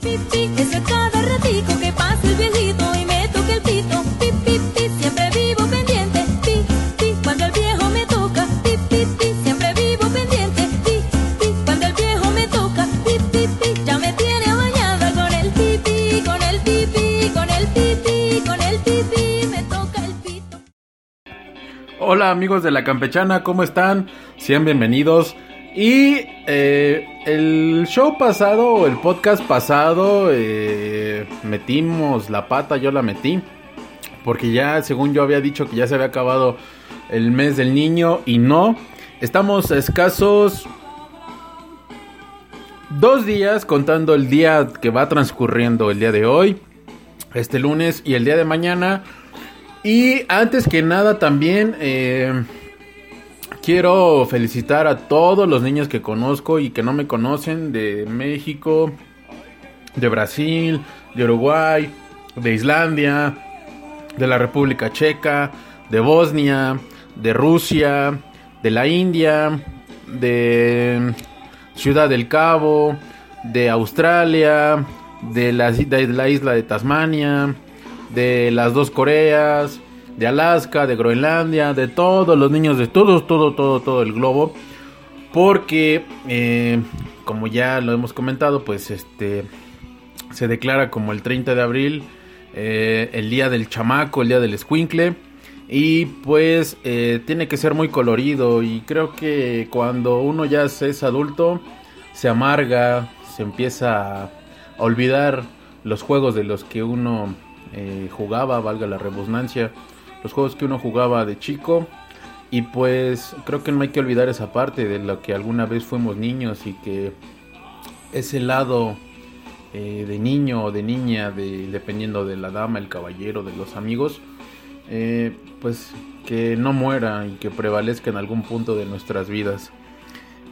Pipi, es que cada ratico que pasa el viejito y me toca el pito. Pi, pi, pi, siempre vivo pendiente. Pi, pi, cuando el viejo me toca. Pi, pi, pi, siempre vivo pendiente. Pi, pi, cuando el viejo me toca. Pi, pi, pi, ya me tiene bañada con el pipi, con el pipi, con el pipi, con el pipi, me toca el pito. Hola amigos de la campechana, ¿cómo están? Sean bienvenidos. Y eh, el show pasado, el podcast pasado, eh, metimos la pata, yo la metí. Porque ya, según yo había dicho que ya se había acabado el mes del niño y no. Estamos a escasos dos días contando el día que va transcurriendo el día de hoy, este lunes y el día de mañana. Y antes que nada también eh, quiero felicitar a todos los niños que conozco y que no me conocen de México, de Brasil, de Uruguay, de Islandia, de la República Checa, de Bosnia, de Rusia, de la India, de Ciudad del Cabo, de Australia, de la, isla de Tasmania, de las dos Coreas, de Alaska, de Groenlandia, de todos los niños de todo, todo, todo, todo el globo. Porque, eh, como ya lo hemos comentado, pues este se declara como el 30 de abril eh, el día del chamaco, el día del escuincle. Y pues eh, tiene que ser muy colorido. Y creo que cuando uno ya es adulto, se amarga, se empieza a olvidar los juegos de los que uno jugaba, valga la redundancia, los juegos que uno jugaba de chico. Y pues creo que no hay que olvidar esa parte de lo que alguna vez fuimos niños y que ese lado eh, de niño o de niña, de, dependiendo de la dama, el caballero, de los amigos, eh, pues que no muera y que prevalezca en algún punto de nuestras vidas.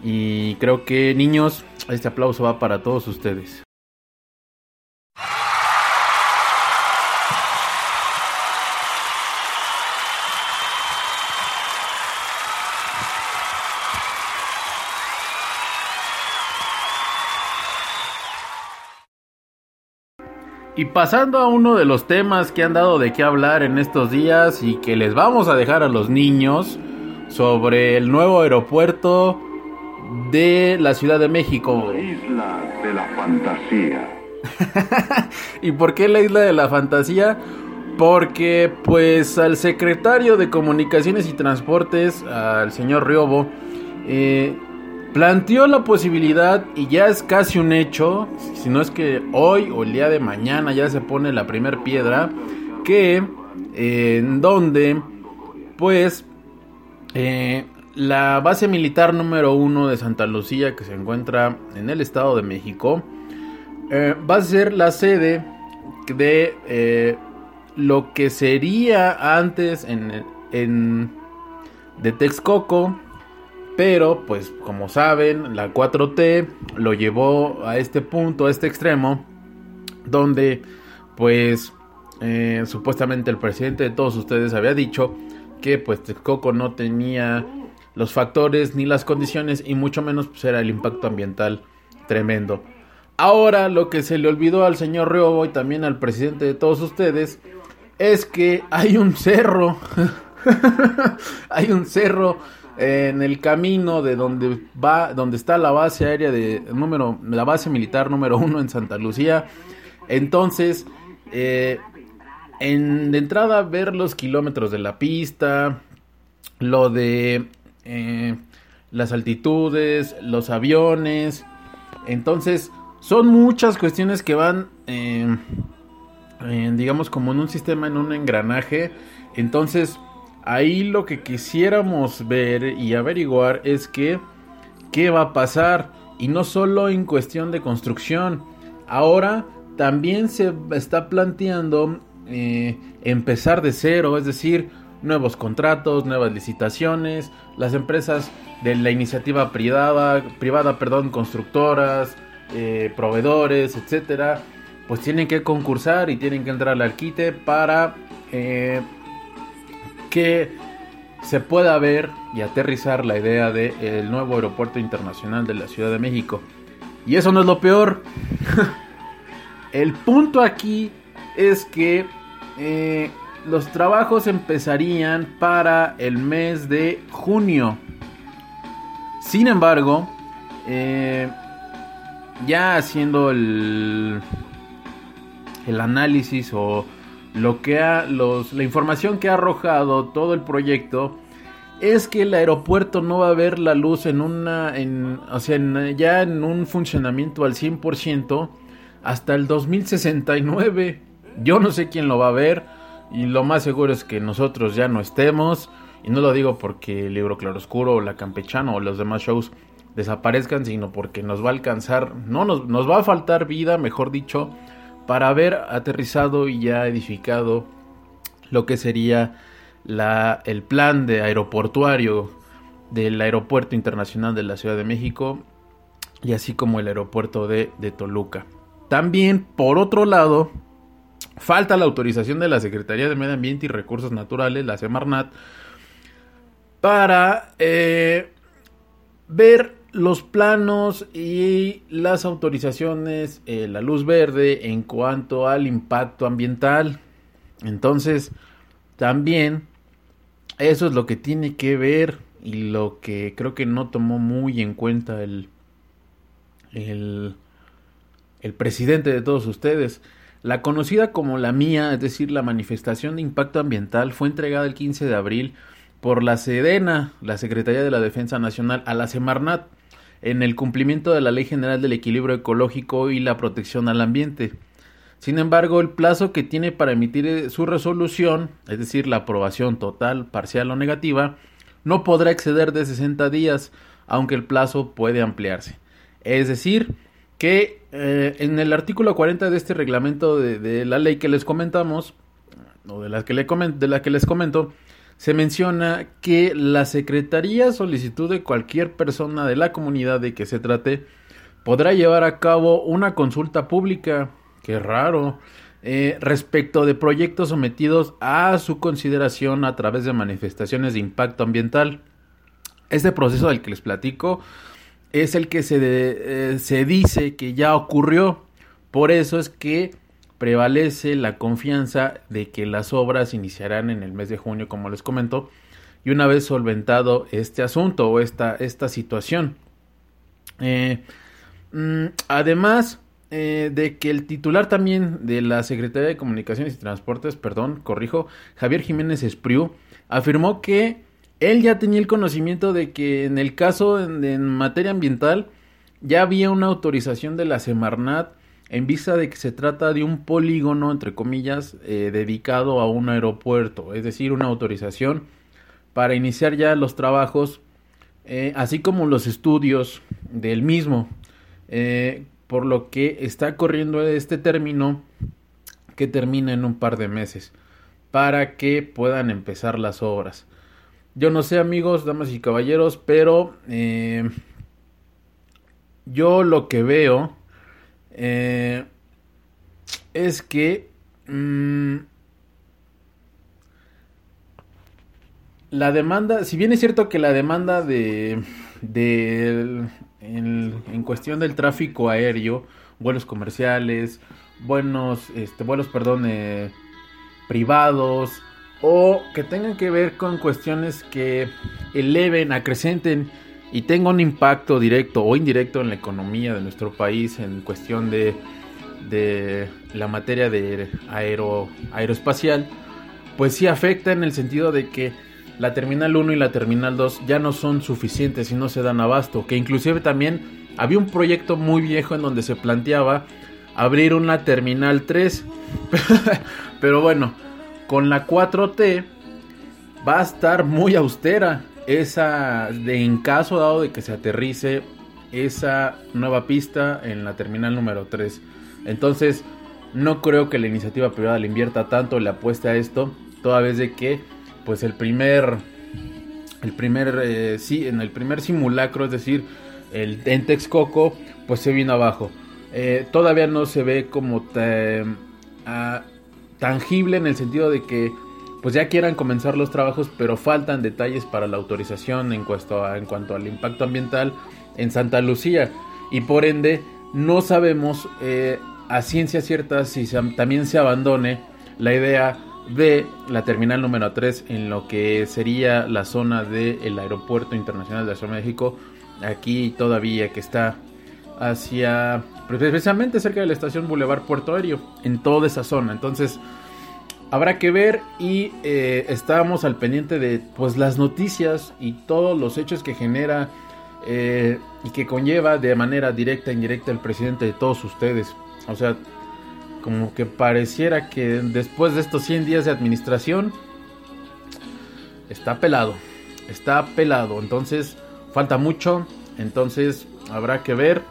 Y creo que niños, este aplauso va para todos ustedes. Y pasando a uno de los temas que han dado de qué hablar en estos días y que les vamos a dejar a los niños sobre el nuevo aeropuerto de la Ciudad de México. La isla de la fantasía. ¿Y por qué la isla de la fantasía? Porque pues al secretario de Comunicaciones y Transportes, al señor Riobo, eh, planteó la posibilidad y ya es casi un hecho, si no es que hoy o el día de mañana ya se pone la primera piedra, que eh, en donde pues eh, la base militar número uno de Santa Lucía que se encuentra en el Estado de México eh, va a ser la sede de lo que sería antes en, en de Texcoco pero, pues, como saben, la 4T lo llevó a este punto, a este extremo, donde, pues, eh, supuestamente el presidente de todos ustedes había dicho que, pues, Texcoco no tenía los factores ni las condiciones y mucho menos pues, era el impacto ambiental tremendo. Ahora lo que se le olvidó al señor Riobo y también al presidente de todos ustedes es que hay un cerro, hay un cerro en el camino de donde va, donde está la base aérea de número, la base militar número uno en Santa Lucía. Entonces, eh, en, de entrada ver los kilómetros de la pista, lo de eh, las altitudes, los aviones. Entonces, son muchas cuestiones que van, eh, digamos, como en un sistema, en un engranaje. Entonces, ahí lo que quisiéramos ver y averiguar es que qué va a pasar Y no solo en cuestión de construcción. Ahora también se está planteando eh, empezar de cero, es decir, nuevos contratos, nuevas licitaciones, las empresas de la iniciativa privada, privada perdón, constructoras, eh, proveedores, etcétera, pues tienen que concursar y tienen que entrar al quite para eh, que se pueda ver y aterrizar la idea del nuevo aeropuerto internacional de la Ciudad de México. Y eso no es lo peor. El punto aquí es que eh, los trabajos empezarían para el mes de junio. Sin embargo, eh, ya haciendo el, el análisis o lo que ha, los, la información que ha arrojado todo el proyecto es que el aeropuerto no va a ver la luz en una, en, o sea, ya en un funcionamiento al 100% hasta el 2069. Yo no sé quién lo va a ver y lo más seguro es que nosotros ya no estemos. Y no lo digo porque el libro Claroscuro o La Campechano o los demás shows desaparezcan, sino porque nos va a alcanzar, no nos, nos va a faltar vida, mejor dicho, para haber aterrizado y ya edificado lo que sería la, el plan de aeroportuario del Aeropuerto Internacional de la Ciudad de México y así como el aeropuerto de, de Toluca. También, por otro lado, falta la autorización de la Secretaría de Medio Ambiente y Recursos Naturales, la Semarnat, para eh, ver los planos y las autorizaciones, eh, la luz verde en cuanto al impacto ambiental. Entonces, también eso es lo que tiene que ver y lo que creo que no tomó muy en cuenta el, el, el presidente de todos ustedes. La conocida como la mía, es decir, la manifestación de impacto ambiental, fue entregada el 15 de abril por la Sedena, la Secretaría de la Defensa Nacional, a la Semarnat, en el cumplimiento de la Ley General del Equilibrio Ecológico y la Protección al Ambiente. Sin embargo, el plazo que tiene para emitir eh, su resolución, es decir, la aprobación total, parcial o negativa, no podrá exceder de 60 días, aunque el plazo puede ampliarse. Es decir, que eh, en el artículo 40 de este reglamento de, la ley que les comentamos, o de la de la que les comento, se menciona que la Secretaría solicitud de cualquier persona de la comunidad de que se trate podrá llevar a cabo una consulta pública Qué raro. Eh, respecto de proyectos sometidos a su consideración a través de manifestaciones de impacto ambiental. Este proceso del que les platico es el que se, eh, se dice que ya ocurrió. Por eso es que prevalece la confianza de que las obras iniciarán en el mes de junio, como les comento, y una vez solventado este asunto o esta, esta situación. Eh, mm, además, eh, de que el titular también de la Secretaría de Comunicaciones y Transportes, perdón, corrijo, Javier Jiménez Espriu, afirmó que él ya tenía el conocimiento de que en el caso en, materia ambiental ya había una autorización de la Semarnat en vista de que se trata de un polígono, entre comillas, eh, dedicado a un aeropuerto, es decir, una autorización para iniciar ya los trabajos, eh, así como los estudios del mismo por lo que está corriendo este término que termina en un par de meses para que puedan empezar las obras. Yo no sé amigos, damas y caballeros, pero eh, yo lo que veo eh, es que mm, la demanda, si bien es cierto que la demanda de, de en, cuestión del tráfico aéreo, vuelos comerciales, buenos, este, vuelos, perdón, eh, privados o que tengan que ver con cuestiones que eleven, acrecenten y tengan un impacto directo o indirecto en la economía de nuestro país en cuestión de, de la materia de aero, aeroespacial, pues sí afecta en el sentido de que la Terminal 1 y la Terminal 2 ya no son suficientes y no se dan abasto, que inclusive también había un proyecto muy viejo en donde se planteaba abrir una Terminal 3, pero bueno, con la 4T va a estar muy austera esa de en caso dado de que se aterrice esa nueva pista en la terminal número 3. Entonces, no creo que la iniciativa privada le invierta tanto, le apueste a esto, toda vez de que, pues el primer, el primer, eh, sí, en el primer simulacro, es decir, el en Texcoco, pues se vino abajo. Eh, todavía no se ve como ta- ah, tangible en el sentido de que pues ya quieran comenzar los trabajos, pero faltan detalles para la autorización en cuanto, a- en cuanto al impacto ambiental en Santa Lucía. Y por ende, no sabemos eh, a ciencia cierta si se- también se abandone la idea de la terminal número 3 en lo que sería la zona del Aeropuerto Internacional de la Ciudad de México, aquí todavía que está hacia precisamente cerca de la estación Boulevard Puerto Aéreo, en toda esa zona. Entonces, habrá que ver y eh, al pendiente de pues las noticias y todos los hechos que genera eh, y que conlleva de manera directa e indirecta el presidente de todos ustedes. O sea, como que pareciera que después de estos 100 días de administración está pelado, está pelado. Entonces, falta mucho, entonces habrá que ver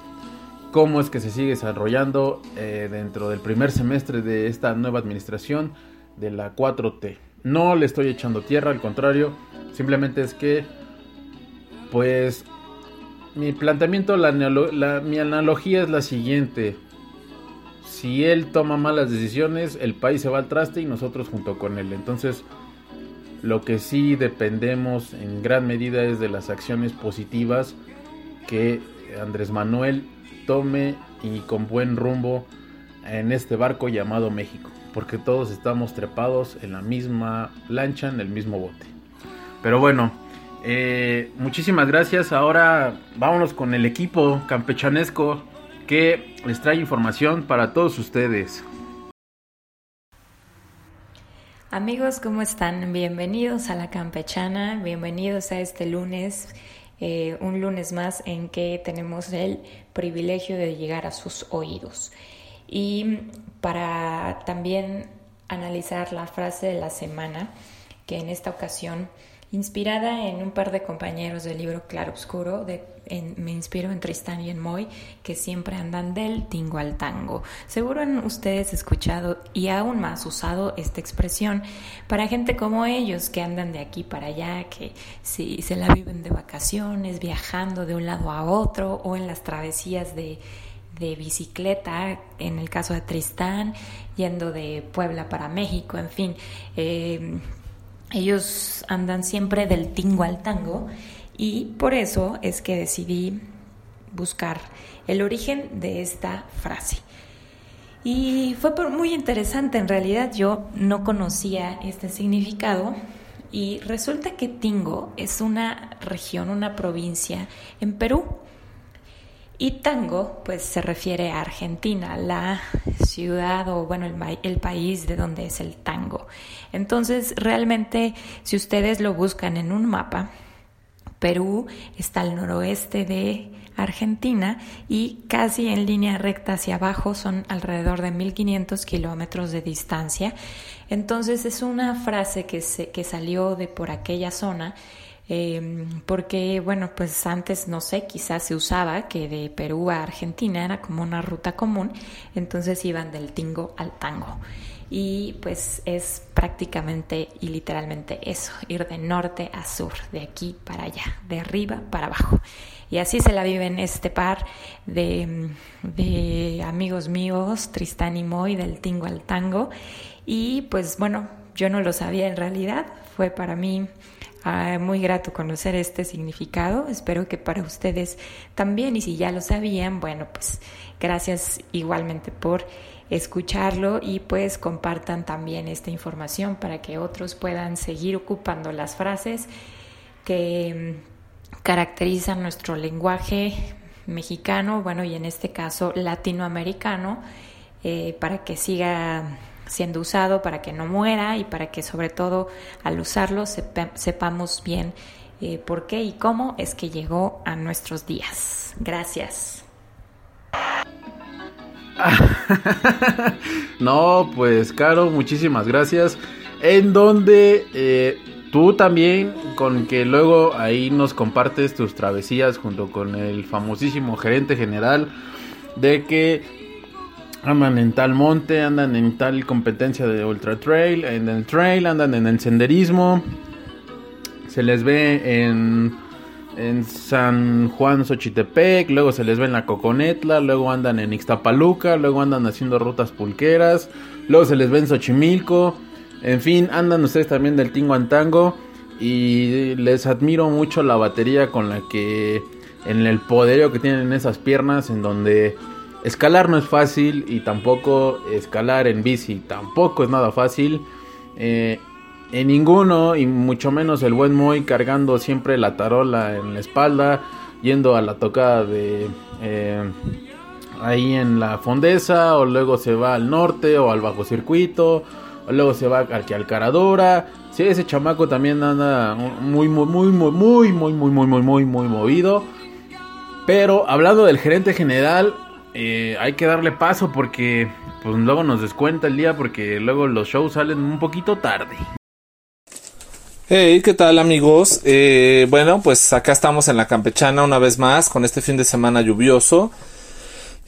cómo es que se sigue desarrollando eh, dentro del primer semestre de esta nueva administración de la 4T. No le estoy echando tierra, al contrario, simplemente es que, pues, mi planteamiento, la, la- mi analogía es la siguiente. Si él toma malas decisiones, el país se va al traste y nosotros junto con él. Entonces, lo que sí dependemos en gran medida es de las acciones positivas que Andrés Manuel tome y con buen rumbo en este barco llamado México, porque todos estamos trepados en la misma lancha, en el mismo bote. Pero bueno, eh, muchísimas gracias. Ahora vámonos con el equipo campechanesco que les trae información para todos ustedes. Amigos, ¿cómo están? Bienvenidos a la campechana, bienvenidos a este lunes, eh, un lunes más en que tenemos el privilegio de llegar a sus oídos. Y para también analizar la frase de la semana, que en esta ocasión, inspirada en un par de compañeros del libro Claroscuro, de, en- me inspiro en Tristán y en Moy, que siempre andan del tingo al tango. Seguro han ustedes escuchado y aún más usado esta expresión para gente como ellos que andan de aquí para allá, que si se la viven de vacaciones, viajando de un lado a otro o en las travesías de de bicicleta, en el caso de Tristán, yendo de Puebla para México, en fin, eh, ellos andan siempre del tingo al tango y por eso es que decidí buscar el origen de esta frase. Y fue por- muy interesante, en realidad yo no conocía este significado y resulta que Tingo es una región, una provincia en Perú. Y tango, pues se refiere a Argentina, la ciudad o bueno, el, el país de donde es el tango. Entonces, realmente, si ustedes lo buscan en un mapa, Perú está al noroeste de Argentina y casi en línea recta hacia abajo son alrededor de 1500 kilómetros de distancia. Entonces es una frase que, se, que salió de por aquella zona eh, porque, bueno, pues antes, no sé, quizás se usaba que de Perú a Argentina era como una ruta común, entonces iban del tingo al tango. Y pues es prácticamente y literalmente eso, ir de norte a sur, de aquí para allá, de arriba para abajo. Y así se la viven este par de, de amigos míos, Tristán y Moy, del tingo al tango. Y pues bueno, yo no lo sabía en realidad, fue para mí Ah, muy grato conocer este significado. Espero que para ustedes también. Y si ya lo sabían, bueno, pues gracias igualmente por escucharlo y pues compartan también esta información para que otros puedan seguir ocupando las frases que mm, caracterizan nuestro lenguaje mexicano, bueno, y en este caso latinoamericano, eh, para que siga siendo usado para que no muera y para que sobre todo al usarlo sepa- sepamos bien eh, por qué y cómo es que llegó a nuestros días. Gracias. no, pues Caro, muchísimas gracias. En donde, eh, tú también con que luego ahí nos compartes tus travesías junto con el famosísimo gerente general de que andan en tal monte, andan en tal competencia de ultra trail, en el trail, andan en el senderismo. Se les ve en, en San Juan Xochitepec, luego se les ve en la Coconetla, luego andan en Ixtapaluca, luego andan haciendo rutas pulqueras, luego se les ve en Xochimilco. En fin, andan ustedes también del Tinguantango y les admiro mucho la batería con la que en el poderío que tienen esas piernas en donde escalar no es fácil y tampoco escalar en bici tampoco es nada fácil. Eh, en ninguno y mucho menos el buen Moy cargando siempre la tarola en la espalda, yendo a la tocada de eh, ahí en la Fondesa o luego se va al norte o al bajo circuito luego se va al Caradora. Sí, ese chamaco también anda muy, muy, muy, muy, muy, muy, muy, muy, muy, muy movido. Pero hablando del gerente general, eh, hay que darle paso porque pues luego nos descuenta el día porque luego los shows salen un poquito tarde. Hey, ¿qué tal amigos? Eh, bueno, pues acá estamos en la campechana una vez más con este fin de semana lluvioso.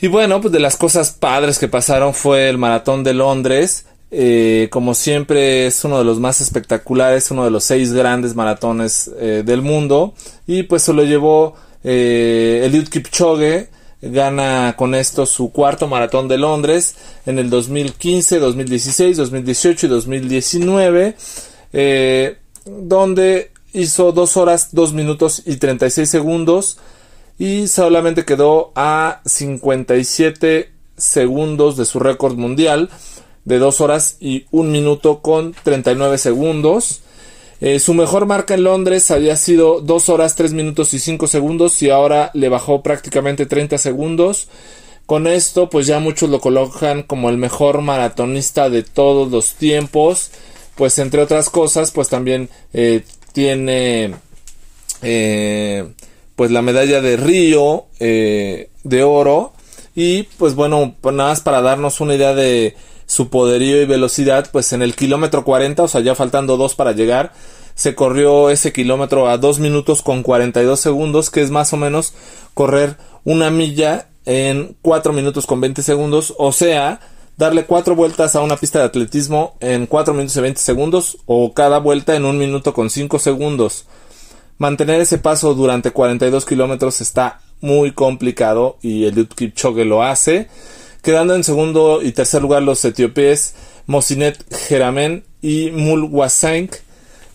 Y bueno, pues de las cosas padres que pasaron fue el maratón de Londres. Eh, como siempre es uno de los más espectaculares, uno de los seis grandes maratones del mundo y pues se lo llevó Eliud Kipchoge gana con esto su cuarto maratón de Londres en el 2015, 2016, 2018 y 2019 eh, donde hizo dos horas, dos minutos y 36 segundos y solamente quedó a 57 segundos de su récord mundial de 2 horas y 1 minuto con 39 segundos. Eh, su mejor marca en Londres había sido 2 horas 3 minutos y 5 segundos y ahora le bajó prácticamente 30 segundos. Con esto pues ya muchos lo colocan como el mejor maratonista de todos los tiempos. Pues entre otras cosas pues también eh, tiene eh, pues la medalla de Río de oro. Y pues bueno, nada más para darnos una idea de su poderío y velocidad, pues en el kilómetro 40, o sea, ya faltando dos para llegar, se corrió ese kilómetro a 2 minutos con 42 segundos, que es más o menos correr una milla en 4 minutos con 20 segundos, o sea, darle 4 vueltas a una pista de atletismo en 4 minutos y 20 segundos, o cada vuelta en 1 minuto con 5 segundos. Mantener ese paso durante 42 kilómetros está muy complicado y el Kipchoge lo hace quedando en segundo y tercer lugar los etíopes Mosinet Jeramen y Mulwasank.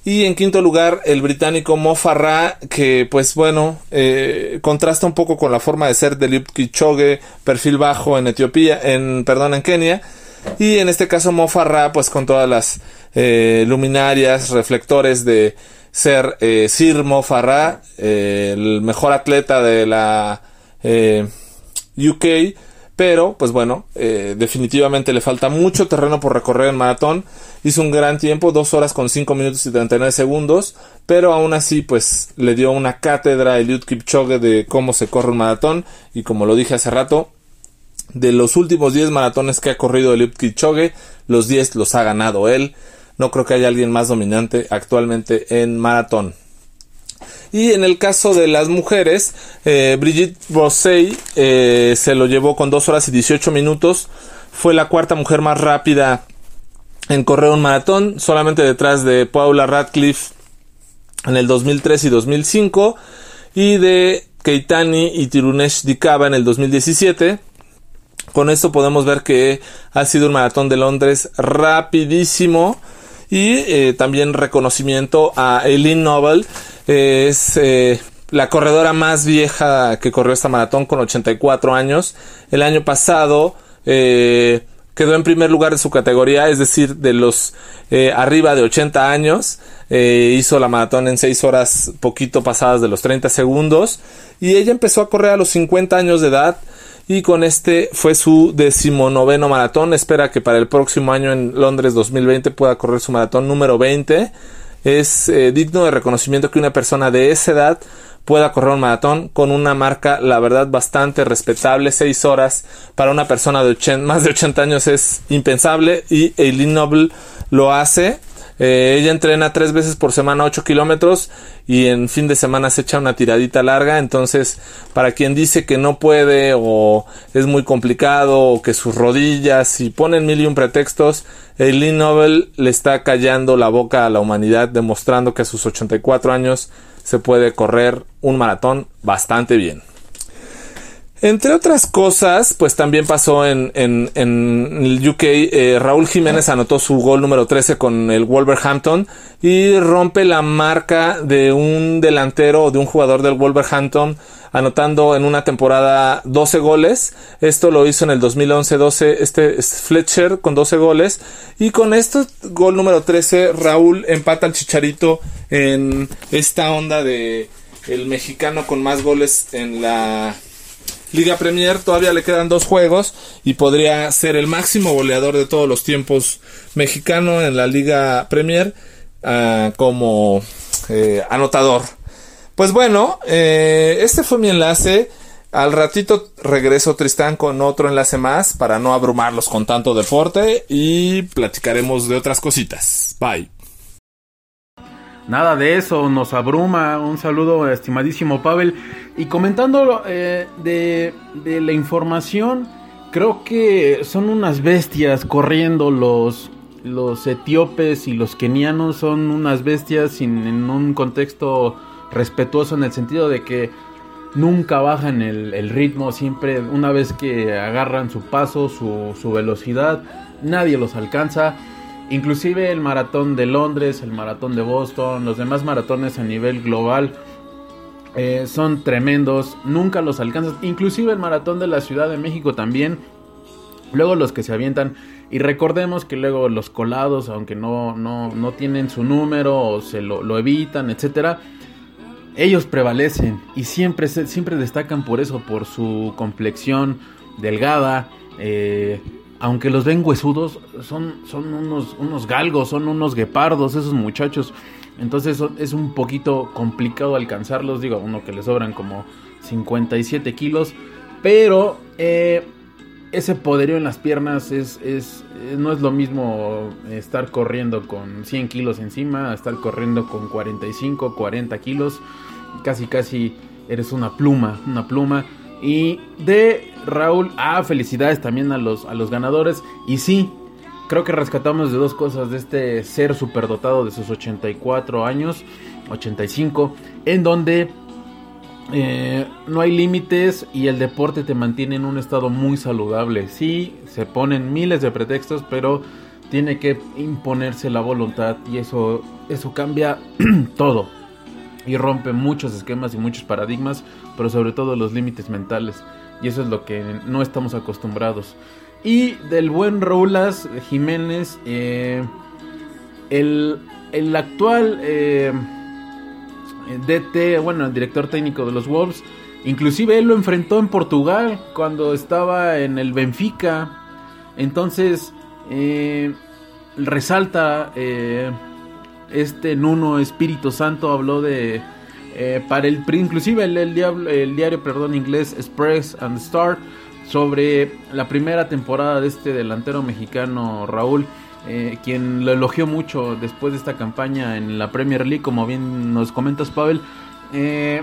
Y en quinto lugar el británico Mo Farah, que pues bueno, eh, contrasta un poco con la forma de ser de Eliud perfil bajo en Etiopía, en, perdón, en Kenia. Y en este caso Mo Farah, pues con todas las eh, luminarias, reflectores de ser eh, Sir Mo Farah, el mejor atleta de la UK pero, pues bueno, eh, definitivamente le falta mucho terreno por recorrer en maratón. Hizo un gran tiempo, 2 horas con 5 minutos y 39 segundos. Pero aún así, pues le dio una cátedra a Eliud Kipchoge de cómo se corre un maratón. Y como lo dije hace rato, de los últimos 10 maratones que ha corrido Eliud Kipchoge, los 10 los ha ganado él. No creo que haya alguien más dominante actualmente en maratón. Y en el caso de las mujeres, eh, Brigitte Bossey eh, se lo llevó con 2 horas y 18 minutos. Fue la cuarta mujer más rápida en correr un maratón, solamente detrás de Paula Radcliffe en el 2003 y 2005 y de Keitani y Tirunesh Dikaba en el 2017. Con esto podemos ver que ha sido un maratón de Londres rapidísimo y eh, también reconocimiento a Eileen Noble es eh, la corredora más vieja que corrió esta maratón con 84 años. El año pasado eh, quedó en primer lugar de su categoría, es decir, de los eh, arriba de 80 años. hizo la maratón en 6 horas poquito pasadas de los 30 segundos. Y ella empezó a correr a los 50 años de edad. Y con este fue su decimonoveno maratón. Espera que para el próximo año en Londres 2020 pueda correr su maratón número 20 es eh, digno de reconocimiento que una persona de esa edad pueda correr un maratón con una marca, la verdad, bastante respetable. 6 horas para una persona de más de 80 años es impensable y Eileen Noble lo hace. Eh, ella entrena tres veces por semana 8 kilómetros y en fin de semana se echa una tiradita larga. Entonces, para quien dice que no puede o es muy complicado o que sus rodillas y ponen mil y un pretextos, Eileen Nobel le está callando la boca a la humanidad demostrando que a sus 84 años se puede correr un maratón bastante bien. Entre otras cosas, pues también pasó en, en, en el UK, eh, Raúl Jiménez anotó su gol número 13 con el Wolverhampton y rompe la marca de un delantero o de un jugador del Wolverhampton anotando en una temporada 12 goles. Esto lo hizo en el 2011-12 este es Fletcher con 12 goles. Y con este gol número 13, Raúl empata al Chicharito en esta onda de el mexicano con más goles en la Liga Premier. Todavía le quedan dos juegos y podría ser el máximo goleador de todos los tiempos mexicano en la Liga Premier ah, como eh, anotador. Pues bueno, eh, este fue mi enlace. Al ratito regreso Tristán con otro enlace más para no abrumarlos con tanto deporte y platicaremos de otras cositas. Bye. Nada de eso, nos abruma. Un saludo, estimadísimo Pavel. Y comentando eh, de, la información, creo que son unas bestias corriendo los, los etíopes y los kenianos. Son unas bestias sin, en un contexto respetuoso en el sentido de que nunca bajan el, el ritmo. Siempre, una vez que agarran su paso, su, su velocidad, nadie los alcanza. Inclusive el maratón de Londres, el maratón de Boston, los demás maratones a nivel global eh, son tremendos, nunca los alcanzas. Inclusive el maratón de la Ciudad de México también. Luego los que se avientan. Y recordemos que luego los colados, aunque no, no, no tienen su número o se lo, lo evitan, etcétera, ellos prevalecen y siempre, siempre destacan por eso, por su complexión delgada. Eh, aunque los ven huesudos, son, son unos, unos galgos, son unos guepardos esos muchachos. Entonces es un poquito complicado alcanzarlos. Digo, uno que le sobran como 57 kilos. Pero eh, ese poderío en las piernas es, es, no es lo mismo estar corriendo con 100 kilos encima, estar corriendo con 45, 40 kilos. Casi, casi eres una pluma, una pluma. Y de Raúl, ah, felicidades también a los, a los ganadores. Y sí, creo que rescatamos de dos cosas de este ser superdotado de sus 84 años, 85, en donde eh, no hay límites y el deporte te mantiene en un estado muy saludable. Sí, se ponen miles de pretextos, pero tiene que imponerse la voluntad y eso, eso cambia todo y rompe muchos esquemas y muchos paradigmas, pero sobre todo los límites mentales. Y eso es lo que no estamos acostumbrados. Y del buen Roulas Jiménez, eh, el, el, actual eh, DT, bueno, el director técnico de los Wolves, inclusive él lo enfrentó en Portugal cuando estaba en el Benfica. Entonces, eh, resalta este Nuno Espíritu Santo habló de eh, para el inclusive el, el, el, diario perdón inglés Express and Star sobre la primera temporada de este delantero mexicano Raúl eh, quien lo elogió mucho después de esta campaña en la Premier League como bien nos comentas Pavel. Eh,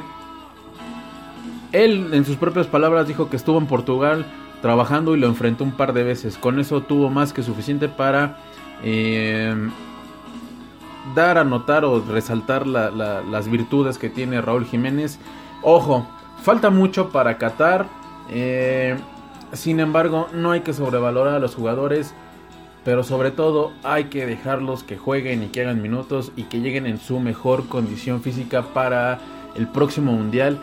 él en sus propias palabras dijo que estuvo en Portugal trabajando y lo enfrentó un par de veces. Con eso tuvo más que suficiente para eh, dar a notar o resaltar la, la, las virtudes que tiene Raúl Jiménez. Ojo, falta mucho para Qatar. Eh, sin embargo, no hay que sobrevalorar a los jugadores. Pero sobre todo hay que dejarlos que jueguen y que hagan minutos y que lleguen en su mejor condición física para el próximo mundial.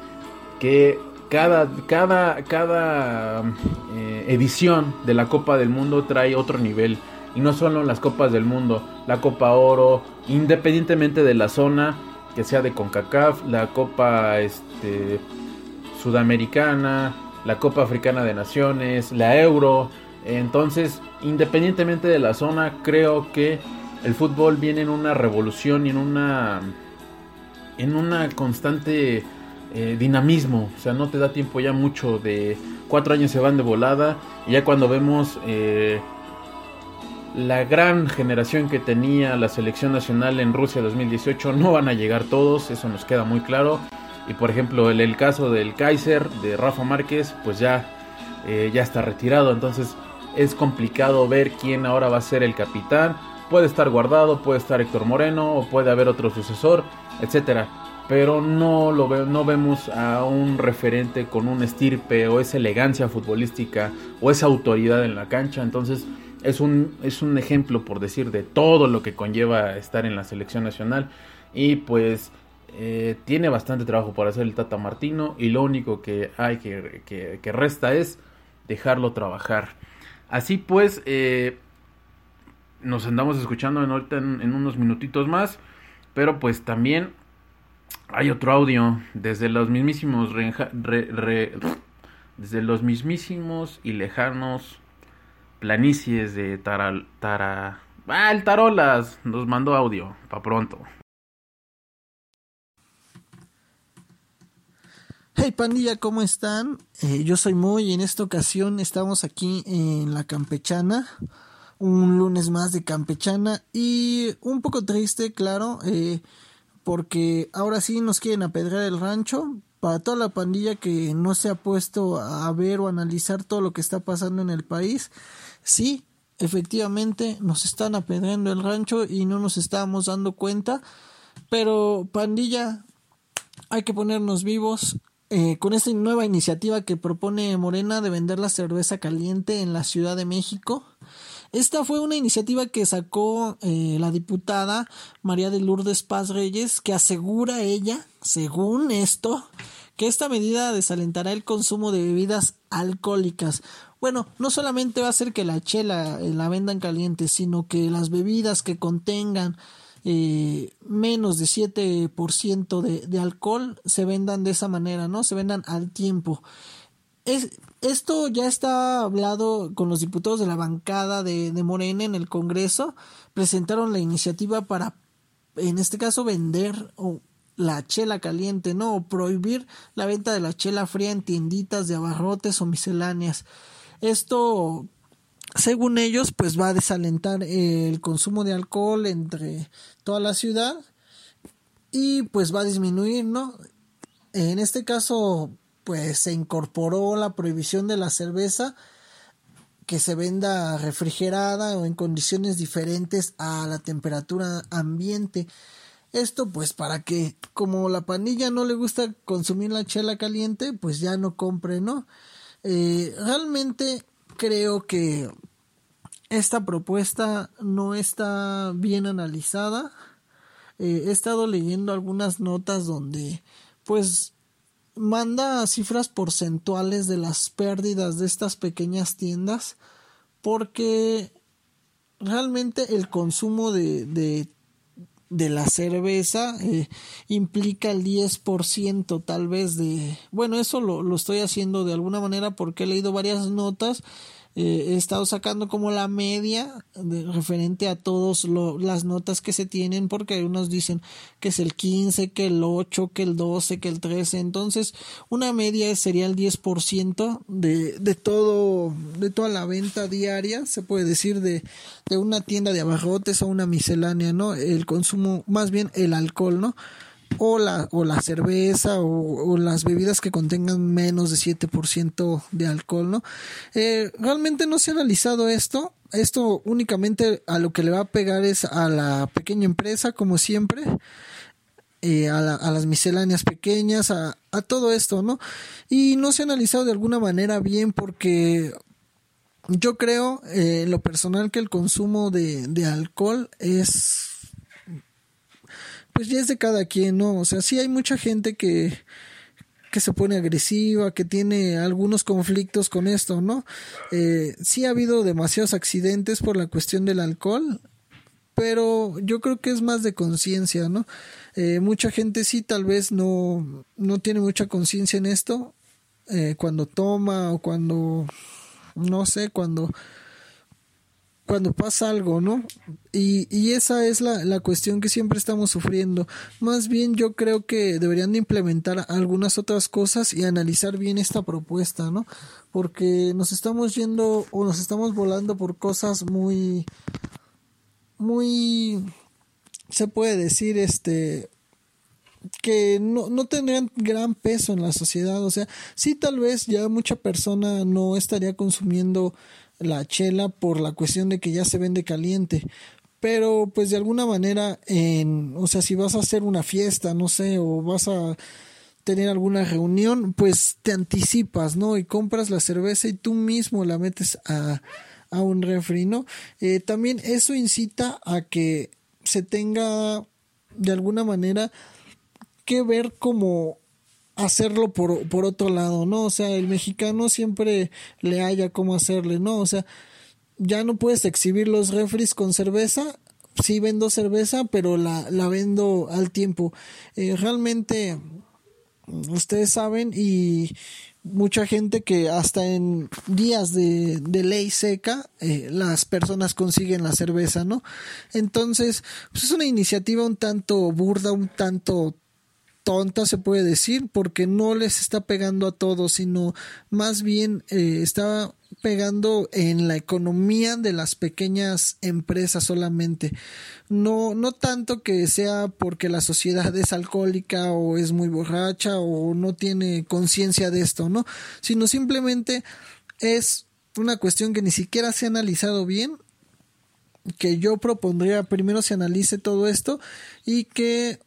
Que cada, cada, cada eh, edición de la Copa del Mundo trae otro nivel y no solo en las copas del mundo, la Copa Oro, independientemente de la zona, que sea de CONCACAF, la Copa este, Sudamericana, la Copa Africana de Naciones, la Euro. Entonces, independientemente de la zona, creo que el fútbol viene en una revolución y en una en una constante eh, dinamismo. O sea, no te da tiempo ya mucho de cuatro años se van de volada y ya cuando vemos eh, la gran generación que tenía la selección nacional en Rusia 2018 no van a llegar todos, eso nos queda muy claro. Y por ejemplo, el, el caso del Kaiser, de Rafa Márquez, pues ya, eh, ya está retirado, entonces es complicado ver quién ahora va a ser el capitán. Puede estar guardado, puede estar Héctor Moreno, o puede haber otro sucesor, etcétera. Pero no lo ve, no vemos a un referente con un estirpe o esa elegancia futbolística o esa autoridad en la cancha. Entonces, es un, es un ejemplo, por decir, de todo lo que conlleva estar en la selección nacional. Y pues eh, tiene bastante trabajo por hacer el Tata Martino. Y lo único que hay que, que, resta es dejarlo trabajar. Así pues, eh, nos andamos escuchando en, unos minutitos más. Pero pues también hay otro audio desde los mismísimos desde los mismísimos y lejanos planicies de Tara, Tara... Ah, el Tarolas nos mandó audio, pa' pronto. Hey pandilla, ¿cómo están? Eh, yo soy Moy y en esta ocasión estamos aquí en la Campechana, un lunes más de Campechana y un poco triste, claro, eh, porque ahora sí nos quieren apedrear el rancho. Para toda la pandilla que no se ha puesto a ver o analizar todo lo que está pasando en el país, sí, efectivamente nos están apedreando el rancho y no nos estábamos dando cuenta, pero pandilla, hay que ponernos vivos, eh, con esta nueva iniciativa que propone Morena de vender la cerveza caliente en la Ciudad de México. Esta fue una iniciativa que sacó eh, la diputada María de Lourdes Paz Reyes, que asegura ella, según esto, que esta medida desalentará el consumo de bebidas alcohólicas. Bueno, no solamente va a hacer que la chela eh, la vendan caliente, sino que las bebidas que contengan eh, menos de 7% de, de alcohol se vendan de esa manera, ¿no? Se vendan al tiempo. Es, esto ya está hablado con los diputados de la bancada de, Morena en el Congreso. Presentaron la iniciativa para, en este caso, vender la chela caliente, ¿no? O prohibir la venta de la chela fría en tienditas de abarrotes o misceláneas. Esto, según ellos, pues va a desalentar el consumo de alcohol entre toda la ciudad y pues va a disminuir, ¿no? En este caso, pues se incorporó la prohibición de la cerveza que se venda refrigerada o en condiciones diferentes a la temperatura ambiente. Esto pues para que como la panilla no le gusta consumir la chela caliente, pues ya no compre, ¿no? Eh, realmente creo que esta propuesta no está bien analizada. Eh, he estado leyendo algunas notas donde pues manda cifras porcentuales de las pérdidas de estas pequeñas tiendas porque realmente el consumo de, de, de la cerveza eh, implica el 10% tal vez de... Bueno, eso lo, lo estoy haciendo de alguna manera porque he leído varias notas eh, he estado sacando como la media de, referente a todas las notas que se tienen porque unos dicen que es el 15, que el 8, que el 12, que el 13 entonces una media sería el 10% de, de todo de toda la venta diaria se puede decir de, de una tienda de abarrotes o una miscelánea no el consumo más bien el alcohol no o la, o la cerveza o, las bebidas que contengan menos de 7% de alcohol, ¿no? Eh, realmente no se ha analizado esto. Esto únicamente a lo que le va a pegar es a la pequeña empresa, como siempre. Eh, a, la, a, las misceláneas pequeñas, a, todo esto, ¿no? Y no se ha analizado de alguna manera bien porque yo creo, eh, en lo personal, que el consumo de alcohol es pues ya es de cada quien, ¿no? O sea, sí hay mucha gente que, que se pone agresiva, que tiene algunos conflictos con esto, ¿no? Eh, sí ha habido demasiados accidentes por la cuestión del alcohol, pero yo creo que es más de conciencia, ¿no? Eh, mucha gente sí tal vez no, no tiene mucha conciencia en esto, eh, cuando toma o cuando, no sé, cuando cuando pasa algo, ¿no? Y, y esa es la, la, cuestión que siempre estamos sufriendo. Más bien yo creo que deberían de implementar algunas otras cosas y analizar bien esta propuesta, ¿no? Porque nos estamos yendo o nos estamos volando por cosas muy muy, se puede decir, este, que no, no tendrían gran peso en la sociedad. O sea, sí tal vez ya mucha persona no estaría consumiendo la chela por la cuestión de que ya se vende caliente. Pero pues de alguna manera, en, o sea, si vas a hacer una fiesta, no sé, o vas a tener alguna reunión, pues te anticipas, ¿no? Y compras la cerveza y tú mismo la metes a, a un refri, ¿no? Eh, también eso incita a que se tenga de alguna manera que ver cómo hacerlo por, por otro lado, ¿no? O sea, el mexicano siempre le haya cómo hacerle, ¿no? O sea, ya no puedes exhibir los refris con cerveza. Sí vendo cerveza, pero la, la vendo al tiempo. Eh, realmente ustedes saben y mucha gente que hasta en días de, de ley seca eh, las personas consiguen la cerveza, ¿no? Entonces, pues es una iniciativa un tanto burda, un tanto tonta se puede decir porque no les está pegando a todos sino más bien eh, está pegando en la economía de las pequeñas empresas solamente. No no tanto que sea porque la sociedad es alcohólica o es muy borracha o no tiene conciencia de esto no sino simplemente es una cuestión que ni siquiera se ha analizado bien que yo propondría primero se analice todo esto y que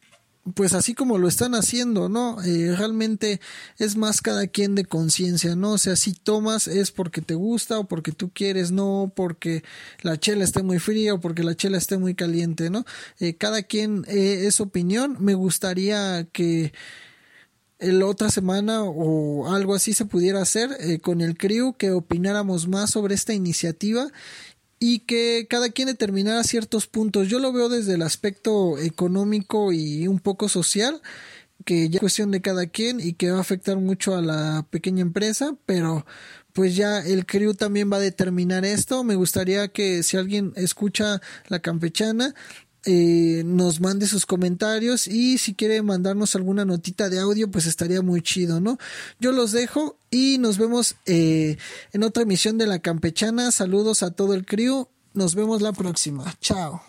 pues así como lo están haciendo, ¿no? Eh, realmente es más cada quien de conciencia, ¿no? O sea, si tomas es porque te gusta o porque tú quieres, no porque la chela esté muy fría o porque la chela esté muy caliente, ¿no? Eh, cada quien eh, es opinión. Me gustaría que la otra semana o algo así se pudiera hacer con el CRIU, que opináramos más sobre esta iniciativa y que cada quien determinara ciertos puntos. Yo lo veo desde el aspecto económico y un poco social, que ya es cuestión de cada quien y que va a afectar mucho a la pequeña empresa, pero pues ya el crew también va a determinar esto. Me gustaría que si alguien escucha la campechana, eh, nos mande sus comentarios y si quiere mandarnos alguna notita de audio pues estaría muy chido no yo los dejo y nos vemos eh, en otra emisión de la campechana. Saludos a todo el crew. Nos vemos la próxima. Chao.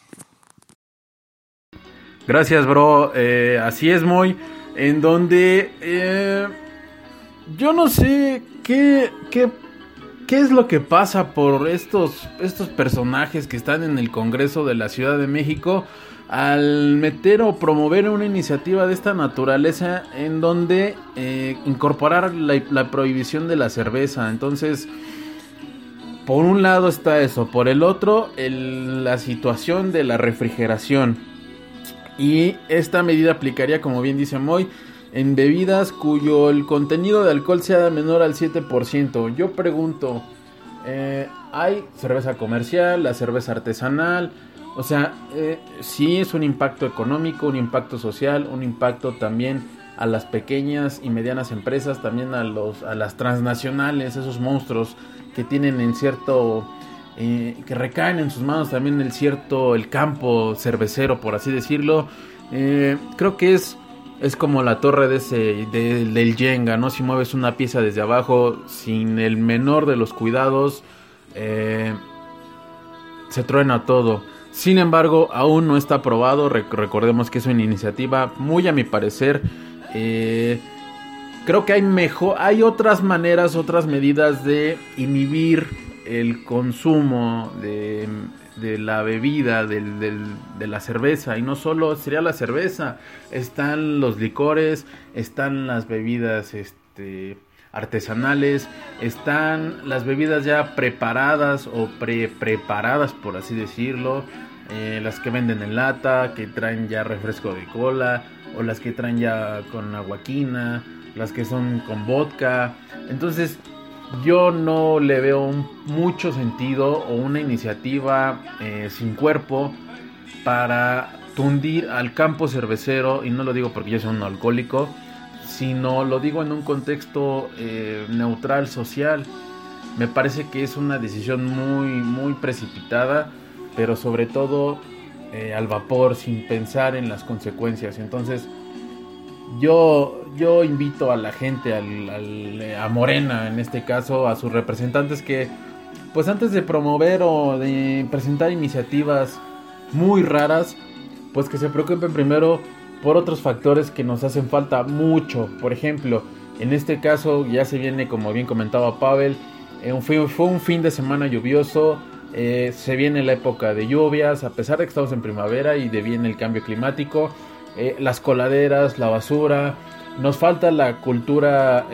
Gracias bro. Eh, así es muy en donde eh, yo no sé qué qué ¿Qué es lo que pasa por estos, estos personajes que están en el Congreso de la Ciudad de México al meter o promover una iniciativa de esta naturaleza en donde eh, incorporar la, prohibición de la cerveza? Entonces, por un lado está eso, por el otro la situación de la refrigeración. Y esta medida aplicaría, como bien dice Moy, en bebidas cuyo el contenido de alcohol sea menor al 7%. Yo pregunto, eh, hay cerveza comercial, la cerveza artesanal, o sea, eh, sí es un impacto económico, un impacto social, un impacto también a las pequeñas y medianas empresas, también a, los, a las transnacionales, esos monstruos que tienen en cierto... Eh, que recaen en sus manos también el cierto, el campo cervecero, por así decirlo. creo que es es como la torre de ese del Jenga, ¿no? Si mueves una pieza desde abajo sin el menor de los cuidados, eh, se truena todo. Sin embargo, aún no está aprobado. recordemos que es una iniciativa muy a mi parecer. Eh, creo que hay mejor, hay otras maneras, otras medidas de inhibir el consumo de de la bebida, del, de la cerveza. Y no solo sería la cerveza, están los licores, están las bebidas este, artesanales, están las bebidas ya preparadas o pre-preparadas, por así decirlo. Eh, las que venden en lata, que traen ya refresco de cola, o las que traen ya con aguaquina, las que son con vodka. Entonces, yo no le veo mucho sentido o una iniciativa eh, sin cuerpo para tundir al campo cervecero, y no lo digo porque yo soy un alcohólico, sino lo digo en un contexto eh, neutral, social. Me parece que es una decisión muy, muy precipitada, pero sobre todo eh, al vapor, sin pensar en las consecuencias. Entonces, yo, yo invito a la gente, a Morena en este caso, a sus representantes que, pues antes de promover o de presentar iniciativas muy raras, pues que se preocupen primero por otros factores que nos hacen falta mucho. Por ejemplo, en este caso ya se viene, como bien comentaba Pavel, eh, fue, fue un fin de semana lluvioso, eh, se viene la época de lluvias, a pesar de que estamos en primavera y de viene el cambio climático, eh, las coladeras, la basura, nos falta la cultura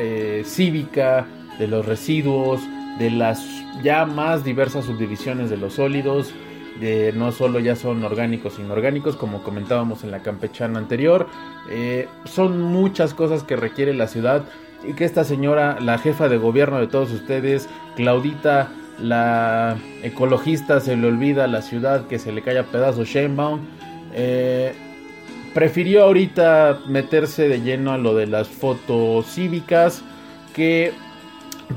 cívica de los residuos, de las ya más diversas subdivisiones de los sólidos, de no solo ya son orgánicos e inorgánicos, como comentábamos en la campechana anterior, eh, son muchas cosas que requiere la ciudad y que esta señora, la jefa de gobierno de todos ustedes, Claudita, la ecologista, se le olvida la ciudad que se le cae a pedazos Sheinbaum, eh, prefirió ahorita meterse de lleno a lo de las fotos cívicas que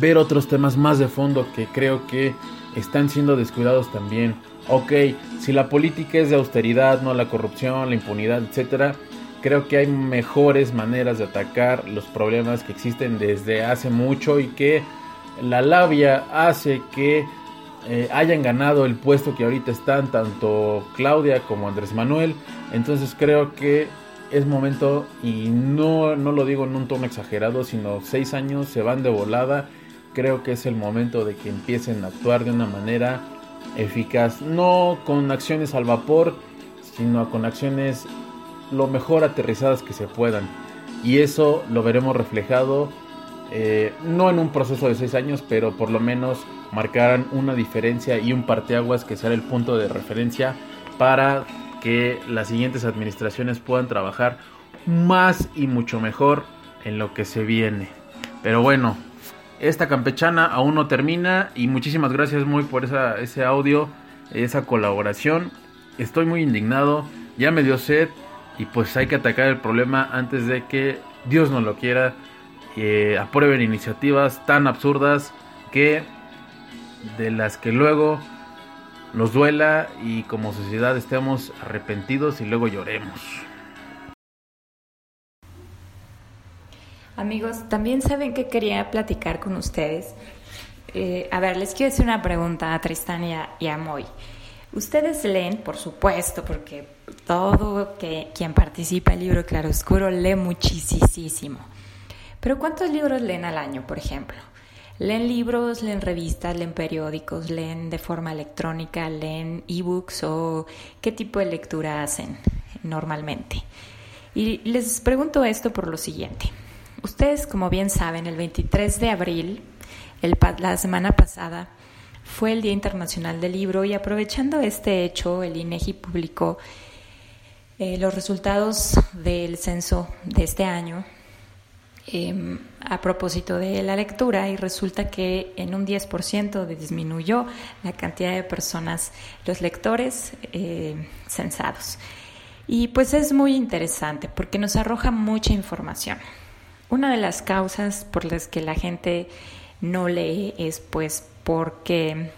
ver otros temas más de fondo que creo que están siendo descuidados también. Ok, si la política es de austeridad, no la corrupción, la impunidad, etcétera, creo que hay mejores maneras de atacar los problemas que existen desde hace mucho y que la labia hace que eh, hayan ganado el puesto que ahorita están tanto Claudia como Andrés Manuel. Entonces creo que es momento, y no, no lo digo en un tono exagerado, sino seis años se van de volada creo que es el momento de que empiecen a actuar de una manera eficaz, no con acciones al vapor, sino con acciones lo mejor aterrizadas que se puedan. Y eso lo veremos reflejado, eh, no en un proceso de seis años, pero por lo menos marcarán una diferencia y un parteaguas que será el punto de referencia para que las siguientes administraciones puedan trabajar más y mucho mejor en lo que se viene. Pero bueno, esta campechana aún no termina y muchísimas gracias muy por ese audio, esa colaboración. Estoy muy indignado, ya me dio sed y pues hay que atacar el problema antes de que Dios no lo quiera. Que aprueben iniciativas tan absurdas que de las que luego nos duela y como sociedad estemos arrepentidos y luego lloremos. Amigos, también saben que quería platicar con ustedes. Eh, a ver, les quiero hacer una pregunta a Tristan y a, Moy. Ustedes leen, por supuesto, porque todo que, quien participa en el libro Claroscuro lee muchísimo. Pero ¿cuántos libros leen al año, por ejemplo? ¿Leen libros, leen revistas, leen periódicos, leen de forma electrónica, leen ebooks o qué tipo de lectura hacen normalmente? Y les pregunto esto por lo siguiente. Ustedes, como bien saben, el 23 de abril, la semana pasada, fue el Día Internacional del Libro y aprovechando este hecho, el INEGI publicó eh, los resultados del censo de este año em, a propósito de la lectura y resulta que en un 10% disminuyó la cantidad de personas, los lectores eh, censados. Y pues es muy interesante porque nos arroja mucha información. Una de las causas por las que la gente no lee es pues porque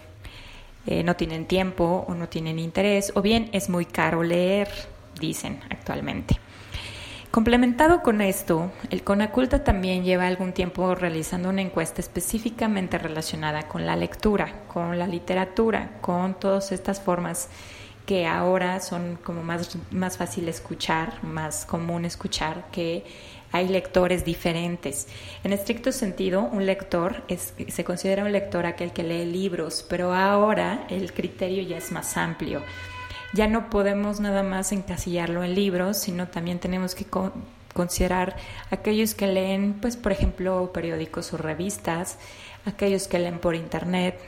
eh, no tienen tiempo o no tienen interés o bien es muy caro leer, dicen actualmente. Complementado con esto, el Conaculta también lleva algún tiempo realizando una encuesta específicamente relacionada con la lectura, con la literatura, con todas estas formas que ahora son como más, más fácil escuchar, más común escuchar que hay lectores diferentes. En estricto sentido, un lector se considera un lector aquel que lee libros, pero ahora el criterio ya es más amplio. Ya no podemos nada más encasillarlo en libros, sino también tenemos que considerar aquellos que leen, pues por ejemplo, periódicos o revistas, aquellos que leen por internet,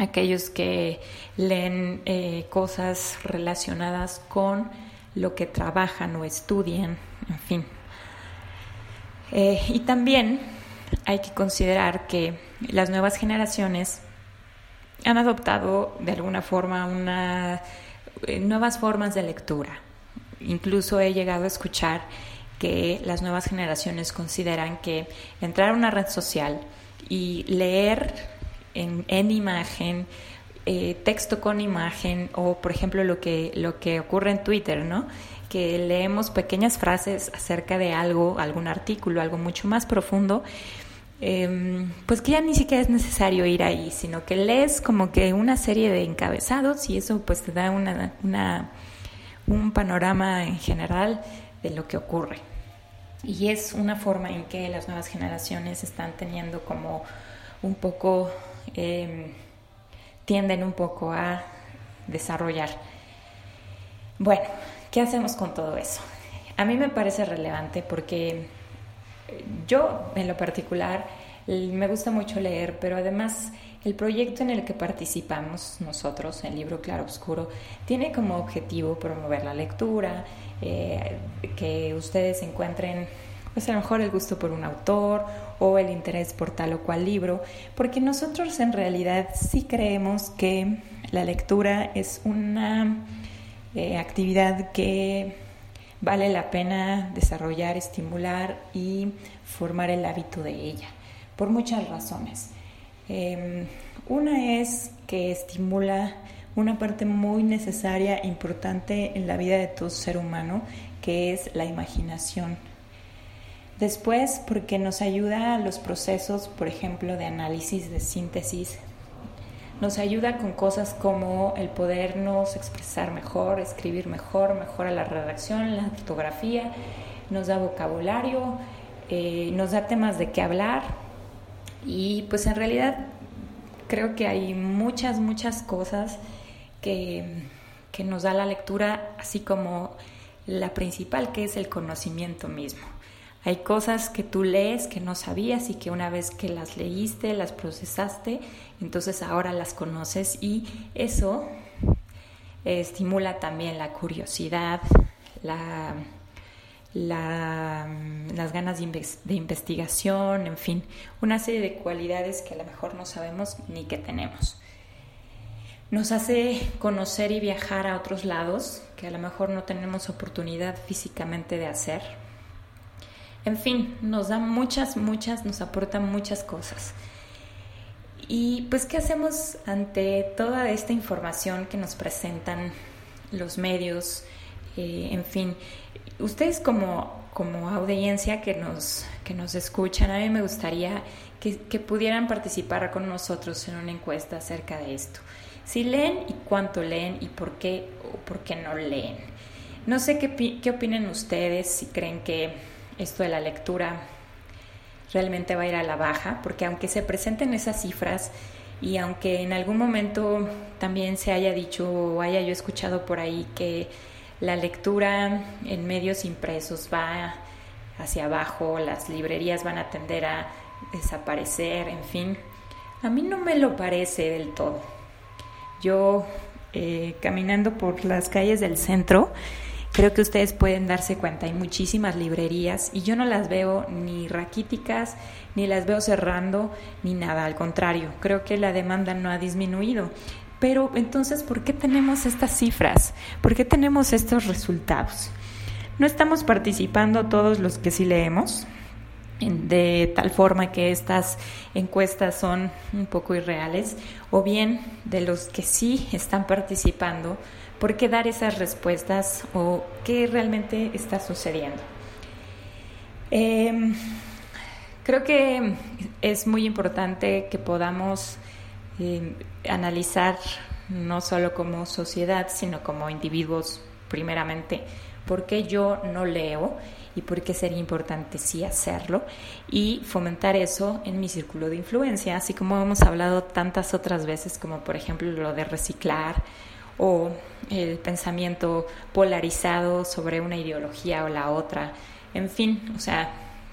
aquellos que leen eh, cosas relacionadas con lo que trabajan o estudian, en fin, eh, y también hay que considerar que las nuevas generaciones han adoptado de alguna forma una, nuevas formas de lectura. Incluso he llegado a escuchar que las nuevas generaciones consideran que entrar a una red social y leer en, en imagen, eh, texto con imagen o por ejemplo lo que, lo que ocurre en Twitter, ¿no? que leemos pequeñas frases acerca de algo, algún artículo, algo mucho más profundo, em, pues que ya ni siquiera es necesario ir ahí, sino que lees como que una serie de encabezados y eso pues te da una, un panorama en general de lo que ocurre. Y es una forma en que las nuevas generaciones están teniendo como un poco, em, tienden un poco a desarrollar. Bueno, ¿qué hacemos con todo eso? A mí me parece relevante porque yo en lo particular me gusta mucho leer, pero además el proyecto en el que participamos nosotros, el libro Claro Oscuro, tiene como objetivo promover la lectura, eh, que ustedes encuentren pues a lo mejor el gusto por un autor o el interés por tal o cual libro, porque nosotros en realidad sí creemos que la lectura es una eh, actividad que vale la pena desarrollar, estimular y formar el hábito de ella, por muchas razones. Em, una es que estimula una parte muy necesaria, e importante en la vida de todo ser humano, que es la imaginación. Después, porque nos ayuda a los procesos, por ejemplo, de análisis, de síntesis, nos ayuda con cosas como el podernos expresar mejor, escribir mejor, mejora la redacción, la fotografía, nos da vocabulario, eh, nos da temas de qué hablar y pues en realidad creo que hay muchas, muchas cosas que, que nos da la lectura, así como la principal que es el conocimiento mismo. Hay cosas que tú lees que no sabías y que una vez que las leíste, las procesaste, entonces ahora las conoces y eso estimula también la curiosidad, la, las ganas de, de, investigación, en fin, una serie de cualidades que a lo mejor no sabemos ni que tenemos. Nos hace conocer y viajar a otros lados que a lo mejor no tenemos oportunidad físicamente de hacer, en fin, nos da muchas, muchas, nos aporta muchas cosas. Y pues, ¿qué hacemos ante toda esta información que nos presentan los medios? Eh, en fin, ustedes como, como audiencia que nos, que nos escuchan, a mí me gustaría que, que pudieran participar con nosotros en una encuesta acerca de esto. Si leen y cuánto leen y por qué o por qué no leen. No sé qué, qué opinan ustedes, si creen que esto de la lectura realmente va a ir a la baja, porque aunque se presenten esas cifras y aunque en algún momento también se haya dicho o haya yo escuchado por ahí que la lectura en medios impresos va hacia abajo, las librerías van a tender a desaparecer, en fin, a mí no me lo parece del todo. Yo eh, caminando por las calles del centro, Creo que ustedes pueden darse cuenta, hay muchísimas librerías y yo no las veo ni raquíticas, ni las veo cerrando, ni nada, al contrario, creo que la demanda no ha disminuido. Pero entonces, ¿por qué tenemos estas cifras? ¿Por qué tenemos estos resultados? ¿No estamos participando todos los que sí leemos? de tal forma que estas encuestas son un poco irreales, o bien de los que sí están participando, ¿Por qué dar esas respuestas o qué realmente está sucediendo? Em, creo que es muy importante que podamos em, analizar no solo como sociedad, sino como individuos primeramente, por qué yo no leo y por qué sería importante sí hacerlo y fomentar eso en mi círculo de influencia, así como hemos hablado tantas otras veces como por ejemplo lo de reciclar o el pensamiento polarizado sobre una ideología o la otra. En fin, o sea,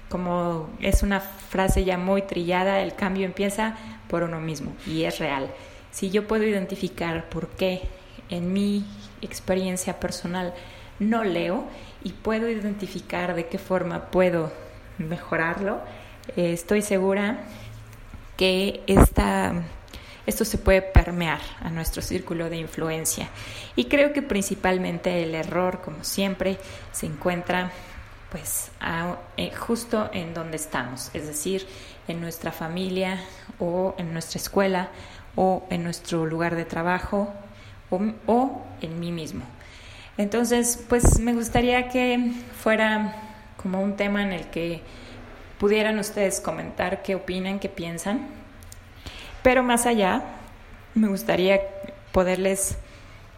como es una frase ya muy trillada, el cambio empieza por uno mismo y es real. Si yo puedo identificar por qué en mi experiencia personal no leo y puedo identificar de qué forma puedo mejorarlo, eh, estoy segura que esta esto se puede permear a nuestro círculo de influencia. Y creo que principalmente el error, como siempre, se encuentra pues eh, justo en donde estamos, es decir, en nuestra familia o en nuestra escuela o en nuestro lugar de trabajo o, o en mí mismo. Entonces, pues me gustaría que fuera como un tema en el que pudieran ustedes comentar qué opinan, qué piensan. Pero más allá, me gustaría poderles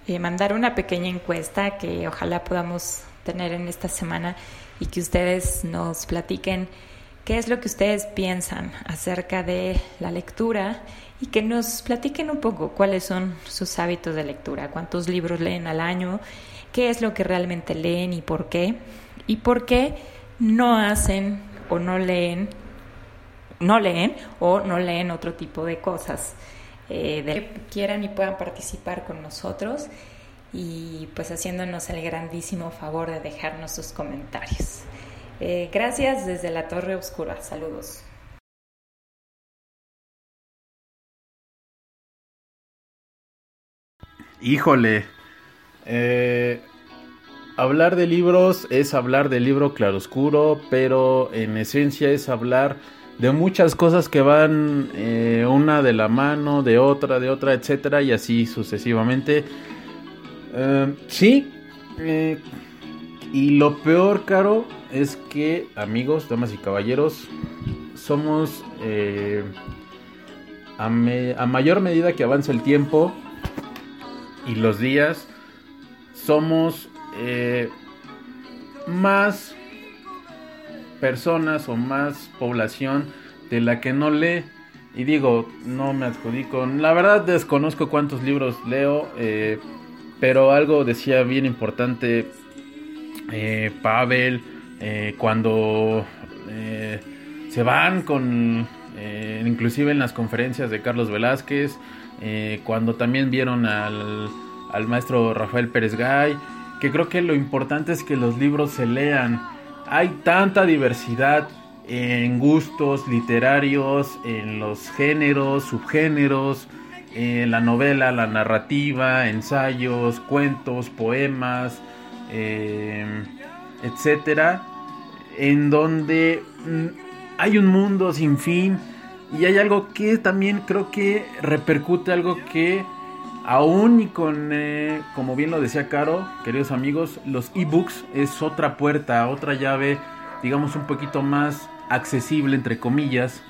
eh, mandar una pequeña encuesta que ojalá podamos tener en esta semana y que ustedes nos platiquen qué es lo que ustedes piensan acerca de la lectura y que nos platiquen un poco cuáles son sus hábitos de lectura, cuántos libros leen al año, qué es lo que realmente leen y por qué, y por qué no hacen o no leen, no leen o no leen otro tipo de cosas. Eh, de que quieran y puedan participar con nosotros y pues haciéndonos el grandísimo favor de dejarnos sus comentarios. Eh, gracias desde la Torre Oscura. Saludos. Híjole. Eh, hablar de libros es hablar del libro claroscuro, pero en esencia es hablar de muchas cosas que van eh, una de la mano, de otra, de otra, etcétera, y así sucesivamente. Eh, sí. y lo peor, Caro, es que, amigos, damas y caballeros, somos a, mayor medida que avanza el tiempo, y los días somos eh, más personas o más población de la que no lee. Y digo, no me adjudico. La verdad desconozco cuántos libros leo. Eh, pero algo decía bien importante eh, Pavel. cuando se van con... inclusive en las conferencias de Carlos Velázquez. Eh, cuando también vieron al, maestro Rafael Pérez Gay, que creo que lo importante es que los libros se lean. Hay tanta diversidad en gustos literarios, en los géneros, subgéneros, en la novela, la narrativa, ensayos, cuentos, poemas, eh, etcétera, en donde mm, hay un mundo sin fin y hay algo que también creo que repercute, algo que aún y con, eh, como bien lo decía Caro, queridos amigos, los ebooks es otra puerta, otra llave, digamos un poquito más accesible, entre comillas.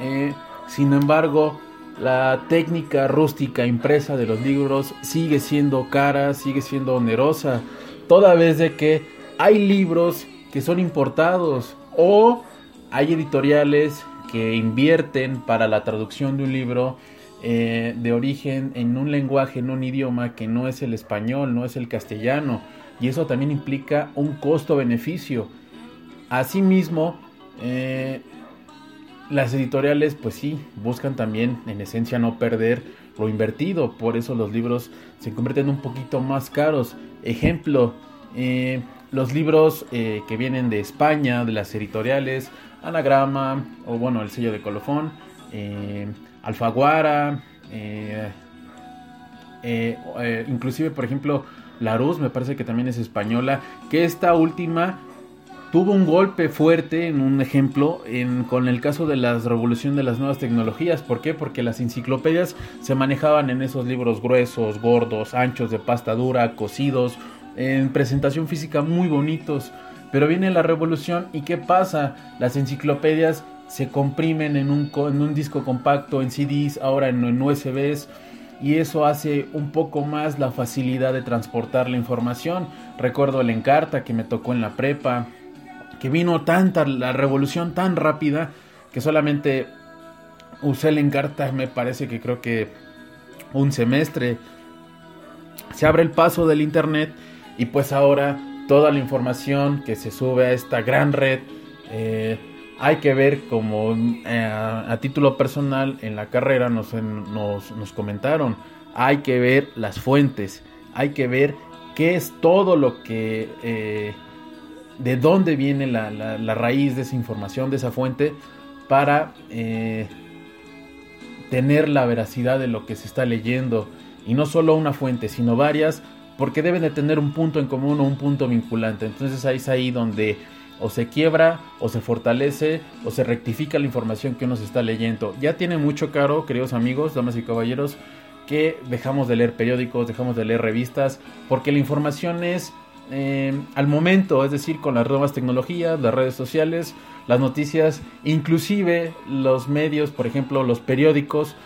Eh, sin embargo, la técnica rústica impresa de los libros sigue siendo cara, sigue siendo onerosa, toda vez de que hay libros que son importados o hay editoriales que invierten para la traducción de un libro eh, de origen en un lenguaje, en un idioma que no es el español, no es el castellano, y eso también implica un costo-beneficio. Asimismo, eh, las editoriales, pues sí, buscan también en esencia no perder lo invertido, por eso los libros se convierten un poquito más caros. Ejemplo, eh, los libros que vienen de España, de las editoriales, Anagrama, o bueno, el sello de colofón, Alfaguara, eh, eh, inclusive por ejemplo Larus, me parece que también es española, que esta última tuvo un golpe fuerte en un ejemplo en, con el caso de la revolución de las nuevas tecnologías. ¿Por qué? Porque las enciclopedias se manejaban en esos libros gruesos, gordos, anchos, de pasta dura, cosidos, en presentación física muy bonitos. Pero viene la revolución y ¿qué pasa? Las enciclopedias se comprimen en un, en un disco compacto, en CDs, ahora en, en USBs y eso hace un poco más la facilidad de transportar la información. Recuerdo el Encarta que me tocó en la prepa, que vino tanta la revolución tan rápida que solamente usé el Encarta, me parece que creo que un semestre. Se abre el paso del internet y pues ahora toda la información que se sube a esta gran red. Eh, hay que ver como eh, a, título personal en la carrera nos, nos, comentaron, hay que ver las fuentes, hay que ver qué es todo lo que, eh, de dónde viene la, la, raíz de esa información, de esa fuente, para tener la veracidad de lo que se está leyendo. Y no solo una fuente, sino varias porque deben de tener un punto en común o un punto vinculante. Entonces ahí es ahí donde o se quiebra, o se fortalece, o se rectifica la información que uno se está leyendo. Ya tiene mucho caro, queridos amigos, damas y caballeros, que dejamos de leer periódicos, dejamos de leer revistas, porque la información es eh, al momento, es decir, con las nuevas tecnologías, las redes sociales, las noticias, inclusive los medios, por ejemplo, los periódicos,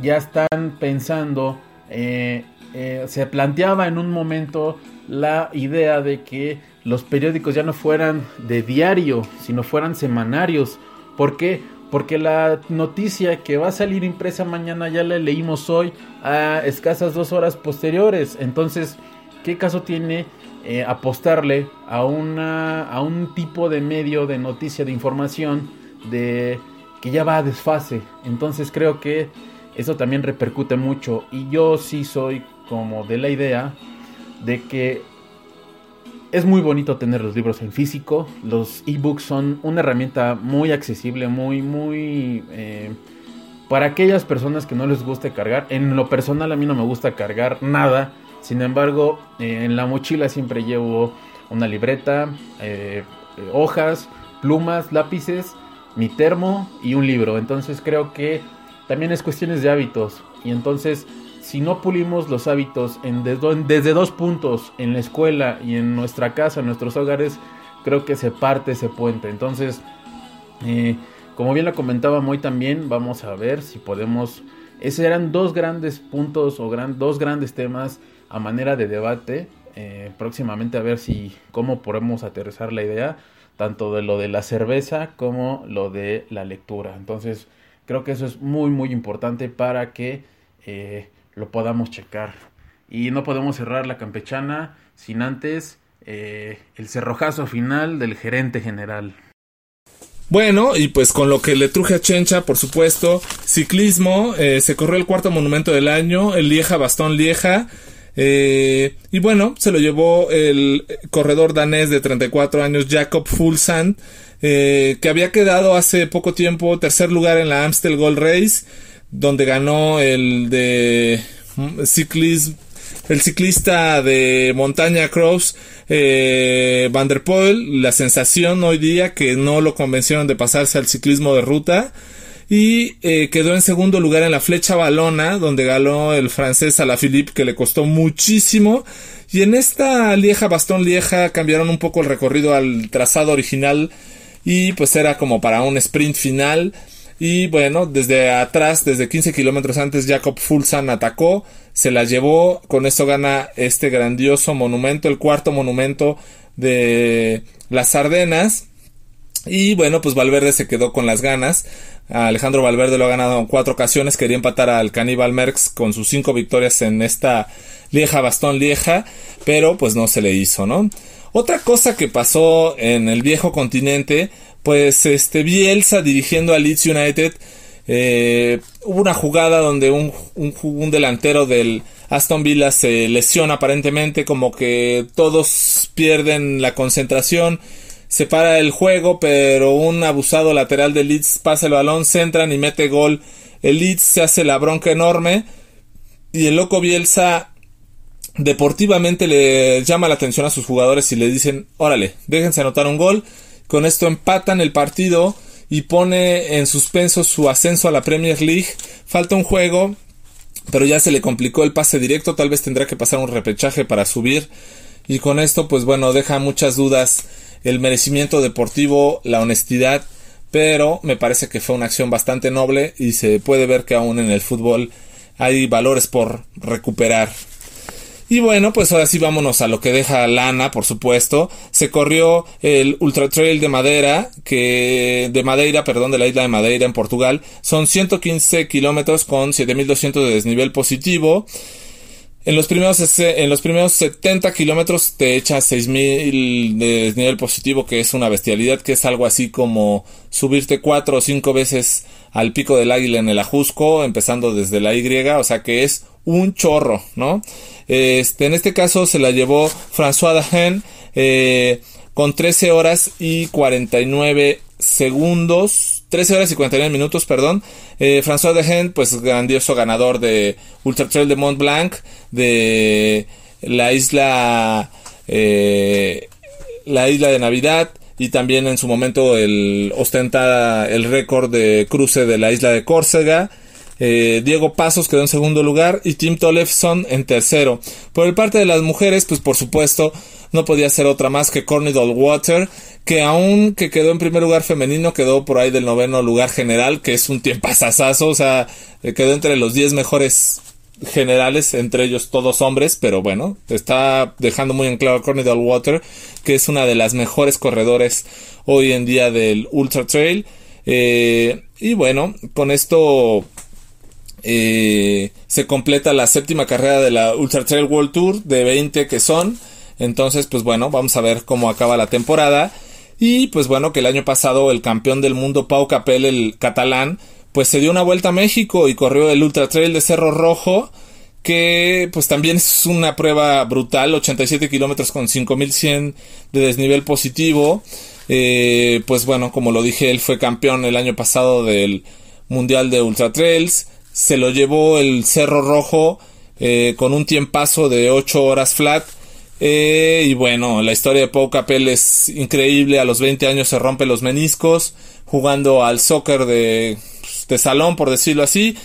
ya están pensando, eh, eh, se planteaba en un momento la idea de que los periódicos ya no fueran de diario, sino fueran semanarios. ¿Por qué? Porque la noticia que va a salir impresa mañana ya la leímos hoy a escasas dos horas posteriores. Entonces, ¿qué caso tiene eh, apostarle a, una, a un tipo de medio de noticia, de información, de que ya va a desfase? Entonces creo que eso también repercute mucho. Y yo sí soy como de la idea de que es muy bonito tener los libros en físico. Los ebooks son una herramienta muy accesible, muy, muy... Eh, para aquellas personas que no les guste cargar. En lo personal a mí no me gusta cargar nada. Sin embargo, eh, en la mochila siempre llevo una libreta, eh, hojas, plumas, lápices, mi termo y un libro. Entonces creo que también es cuestiones de hábitos. Y entonces si no pulimos los hábitos en desde dos puntos, en la escuela y en nuestra casa, en nuestros hogares, creo que se parte ese puente. Entonces, eh, como bien lo comentaba muy también, vamos a ver si podemos... Esos eran dos grandes puntos o gran, dos grandes temas a manera de debate. Eh, próximamente a ver si cómo podemos aterrizar la idea tanto de lo de la cerveza como lo de la lectura. Entonces, creo que eso es muy muy importante para que eh, lo podamos checar. Y no podemos cerrar la campechana sin antes eh, el cerrojazo final del gerente general. Bueno, y pues con lo que le truje a Chencha, por supuesto, ciclismo, eh, se corrió el cuarto monumento del año, el Lieja Bastón Lieja, eh, y bueno, se lo llevó el corredor danés de 34 años, Jacob Fulsand, que había quedado hace poco tiempo tercer lugar en la Amstel Gold Race, donde ganó el de ciclismo el ciclista de montaña cross eh, Van der Poel, la sensación hoy día que no lo convencieron de pasarse al ciclismo de ruta y eh, quedó en segundo lugar en la flecha balona donde ganó el francés Alaphilippe que le costó muchísimo. Y en esta Lieja Bastón Lieja cambiaron un poco el recorrido al trazado original y pues era como para un sprint final y bueno, desde atrás, desde 15 kilómetros antes, Jacob Fulsan atacó, se la llevó, con esto gana este grandioso monumento, el cuarto monumento de las Ardenas. Y bueno, pues Valverde se quedó con las ganas. Alejandro Valverde lo ha ganado en cuatro ocasiones. Quería empatar al Caníbal Merckx con sus cinco victorias en esta Lieja Bastón Lieja, pero pues no se le hizo, ¿no? Otra cosa que pasó en el viejo continente pues este Bielsa dirigiendo a Leeds United eh, hubo una jugada donde un, un, delantero del Aston Villa se lesiona aparentemente como que todos pierden la concentración se para el juego pero un abusado lateral de Leeds pasa el balón centran y mete gol. El Leeds se hace la bronca enorme y el loco Bielsa deportivamente le llama la atención a sus jugadores y le dicen órale déjense anotar un gol con esto empatan el partido y pone en suspenso su ascenso a la Premier League. Falta un juego, pero ya se le complicó el pase directo. Tal vez tendrá que pasar un repechaje para subir. Y con esto, pues bueno, deja muchas dudas el merecimiento deportivo, la honestidad. Pero me parece que fue una acción bastante noble y se puede ver que aún en el fútbol hay valores por recuperar. Y bueno, pues ahora sí vámonos a lo que deja lana, por supuesto. Se corrió el Ultra Trail de Madera, que de Madeira, perdón, de la isla de Madeira en Portugal. Son 115 kilómetros con 7200 de desnivel positivo. En los primeros, en los primeros 70 kilómetros te echa 6000 de desnivel positivo, que es una bestialidad, que es algo así como subirte cuatro o cinco veces al pico del águila en el Ajusco, empezando desde la Y, o sea que es un chorro, ¿no? Este, en este caso se la llevó François Dagen eh, con 13 horas y 49 segundos. 13 horas y 49 minutos, perdón. Eh, François Dagen, pues grandioso ganador de Ultra Trail de Mont Blanc, de la isla, eh, la isla de Navidad, y también en su momento el ostenta el récord de cruce de la isla de Córcega Eh, Diego Pasos quedó en segundo lugar y Tim Tollefson en tercero. Por el parte de las mujeres, pues por supuesto, no podía ser otra más que Courtney Water, que aún que quedó en primer lugar femenino, quedó por ahí del noveno lugar general, que es un tiempazazazo, o sea, eh, quedó entre los 10 mejores generales, entre ellos todos hombres, pero bueno, está dejando muy en claro Courtney Water, que es una de las mejores corredores hoy en día del Ultra Trail. Eh, y bueno, con esto eh, se completa la séptima carrera de la Ultra Trail World Tour de 20 que son. Entonces, pues bueno, vamos a ver cómo acaba la temporada. Y pues bueno, que el año pasado el campeón del mundo Pau Capel, el catalán, pues se dio una vuelta a México y corrió el Ultra Trail de Cerro Rojo, que pues también es una prueba brutal, 87 kilómetros con 5100 de desnivel positivo. Eh, pues bueno, como lo dije, él fue campeón el año pasado del Mundial de Ultra Trails se lo llevó el Cerro Rojo eh, con un tiempazo de 8 horas flat. Eh, y bueno, la historia de Pau Capel es increíble. A los 20 años se rompe los meniscos jugando al soccer de, de salón, por decirlo así.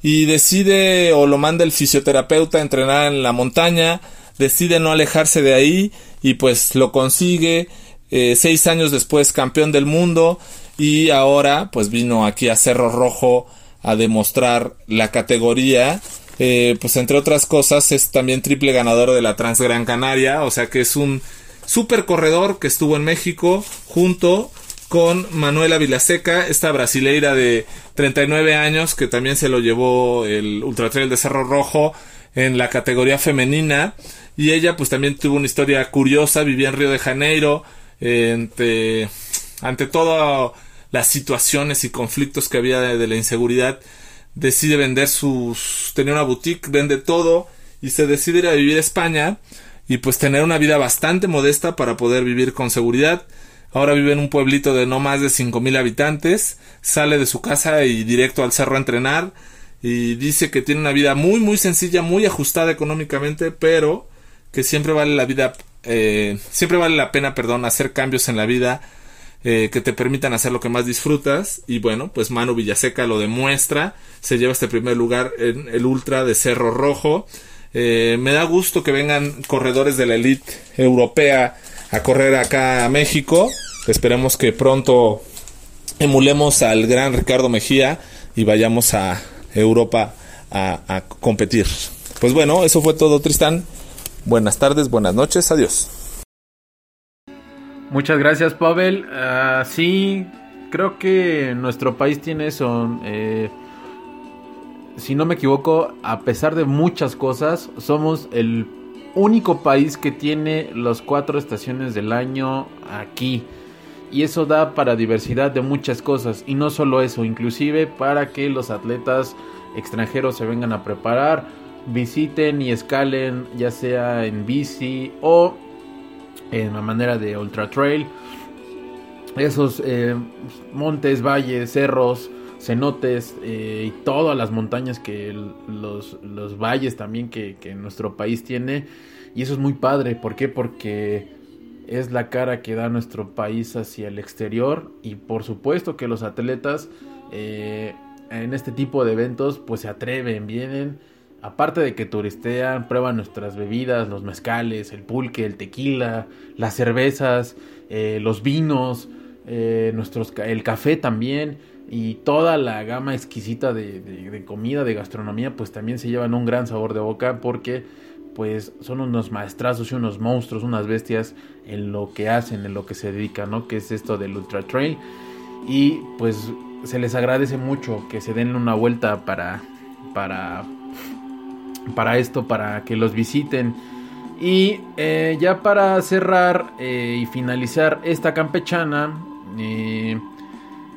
Y decide o lo manda el fisioterapeuta a entrenar en la montaña. Decide no alejarse de ahí y pues lo consigue. Eh, seis años después campeón del mundo y ahora pues vino aquí a Cerro Rojo a demostrar la categoría. Eh, pues entre otras cosas es también triple ganador de la Transgran Canaria, o sea que es un super corredor que estuvo en México junto con Manuela Vilaseca, esta brasileira de 39 años que también se lo llevó el Ultra Trail de Cerro Rojo en la categoría femenina y ella pues también tuvo una historia curiosa, vivía en Río de Janeiro, ante, ante todo las situaciones y conflictos que había de, la inseguridad, decide vender sus... tenía una boutique, vende todo y se decide ir a vivir a España y pues tener una vida bastante modesta para poder vivir con seguridad. Ahora vive en un pueblito de no más de cinco mil habitantes, sale de su casa y directo al cerro a entrenar y dice que tiene una vida muy muy sencilla, muy ajustada económicamente, pero que siempre vale la vida, eh, siempre vale la pena, perdón, hacer cambios en la vida eh, que te permitan hacer lo que más disfrutas. Y bueno, pues Manu Villaseca lo demuestra. Se lleva este primer lugar en el Ultra de Cerro Rojo. Eh, me da gusto que vengan corredores de la elite europea a correr acá a México. Esperemos que pronto emulemos al gran Ricardo Mejía y vayamos a Europa a, a competir. Pues bueno, eso fue todo, Tristán. Buenas tardes, buenas noches, adiós. Muchas gracias, Pavel. Ah, sí, creo que nuestro país tiene eso. Eh, si no me equivoco, a pesar de muchas cosas, somos el único país que tiene las cuatro estaciones del año aquí. Y eso da para diversidad de muchas cosas. Y no solo eso, inclusive para que los atletas extranjeros se vengan a preparar, visiten y escalen, ya sea en bici o en la manera de ultra trail. Esos eh, montes, valles, cerros, cenotes eh, y todas las montañas que los, los, valles también que, nuestro país tiene. Y eso es muy padre. ¿Por qué? Porque es la cara que da nuestro país hacia el exterior. Y por supuesto que los atletas eh, en este tipo de eventos pues se atreven, vienen aparte de que turistean, prueban nuestras bebidas, los mezcales, el pulque, el tequila, las cervezas, eh, los vinos, eh, nuestros, el café también y toda la gama exquisita de, comida, de gastronomía, pues también se llevan un gran sabor de boca porque pues son unos maestrazos y unos monstruos, unas bestias en lo que hacen, en lo que se dedican, ¿no? Que es esto del Ultra Trail. Y pues se les agradece mucho que se den una vuelta para, para para esto, para que los visiten. Y eh, ya para cerrar eh, y finalizar esta campechana, eh,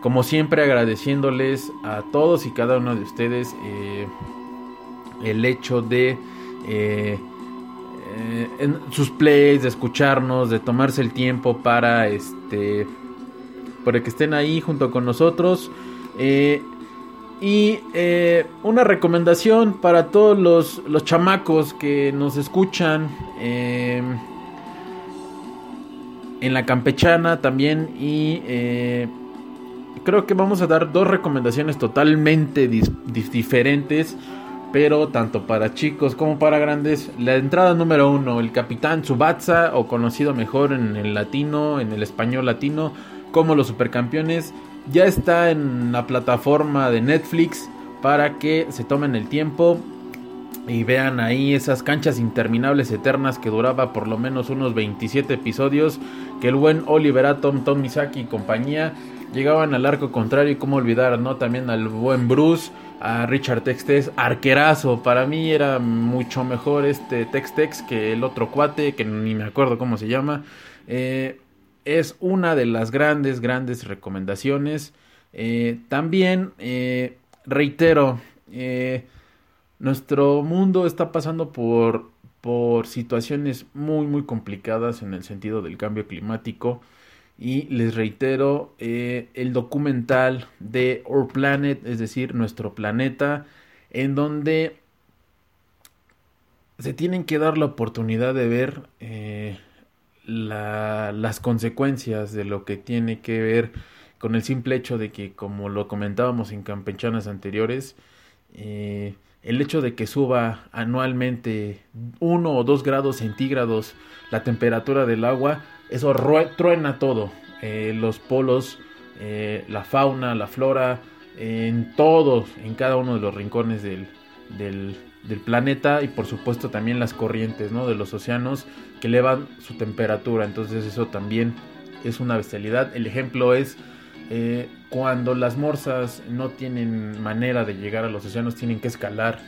como siempre agradeciéndoles a todos y cada uno de ustedes el hecho de sus plays, de escucharnos, de tomarse el tiempo para este para que estén ahí junto con nosotros. Y eh, una recomendación para todos los, chamacos que nos escuchan eh, en la campechana también y eh, creo que vamos a dar dos recomendaciones totalmente diferentes, pero tanto para chicos como para grandes. La entrada número uno, el Capitán Tsubasa, o conocido mejor en el latino, en el español latino, como los Supercampeones, ya está en la plataforma de Netflix para que se tomen el tiempo y vean ahí esas canchas interminables eternas que duraba por lo menos unos 27 episodios que el buen Oliver Atom, Tom Misaki y compañía llegaban al arco contrario y cómo olvidar, ¿no? También al buen Bruce, a Richard Textes, arquerazo, para mí era mucho mejor este Tex-Tex que el otro cuate, que ni me acuerdo cómo se llama. Eh, es una de las grandes, grandes recomendaciones. Eh, también eh, reitero, eh, nuestro mundo está pasando por, por situaciones muy, muy complicadas en el sentido del cambio climático. Y les reitero, el documental de Our Planet, es decir, nuestro planeta, en donde se tienen que dar la oportunidad de ver la- las consecuencias de lo que tiene que ver con el simple hecho de que, como lo comentábamos en campechanas anteriores, eh, el hecho de que suba anualmente uno o dos grados centígrados la temperatura del agua, eso rue- truena todo. Eh, los polos, eh, la fauna, la flora, en todos, en cada uno de los rincones del, del, del planeta y por supuesto también las corrientes ¿no? de los océanos que elevan su temperatura. Entonces eso también es una bestialidad. El ejemplo es eh, cuando las morsas no tienen manera de llegar a los océanos, tienen que escalar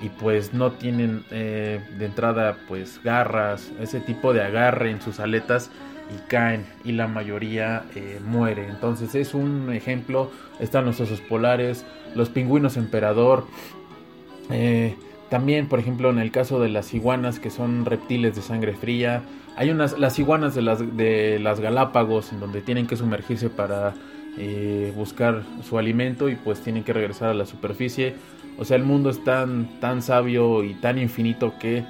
y pues no tienen eh, de entrada pues garras, ese tipo de agarre en sus aletas y caen y la mayoría eh, muere. Entonces es un ejemplo, están los osos polares, los pingüinos emperador, también por ejemplo en el caso de las iguanas que son reptiles de sangre fría, hay unas, las iguanas de las, de las Galápagos en donde tienen que sumergirse para eh, buscar su alimento y pues tienen que regresar a la superficie. O sea, el mundo es tan, tan sabio y tan infinito que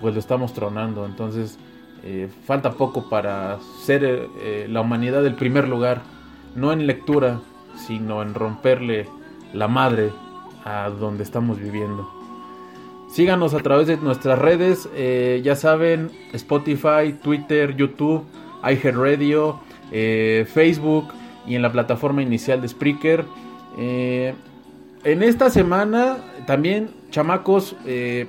pues lo estamos tronando. Entonces eh, falta poco para ser eh, la humanidad el primer lugar, no en lectura, sino en romperle la madre a donde estamos viviendo. Síganos a través de nuestras redes, eh, ya saben, Spotify, Twitter, YouTube, iHeartRadio, eh, Facebook y en la plataforma inicial de Spreaker. Eh, en esta semana también, chamacos, eh,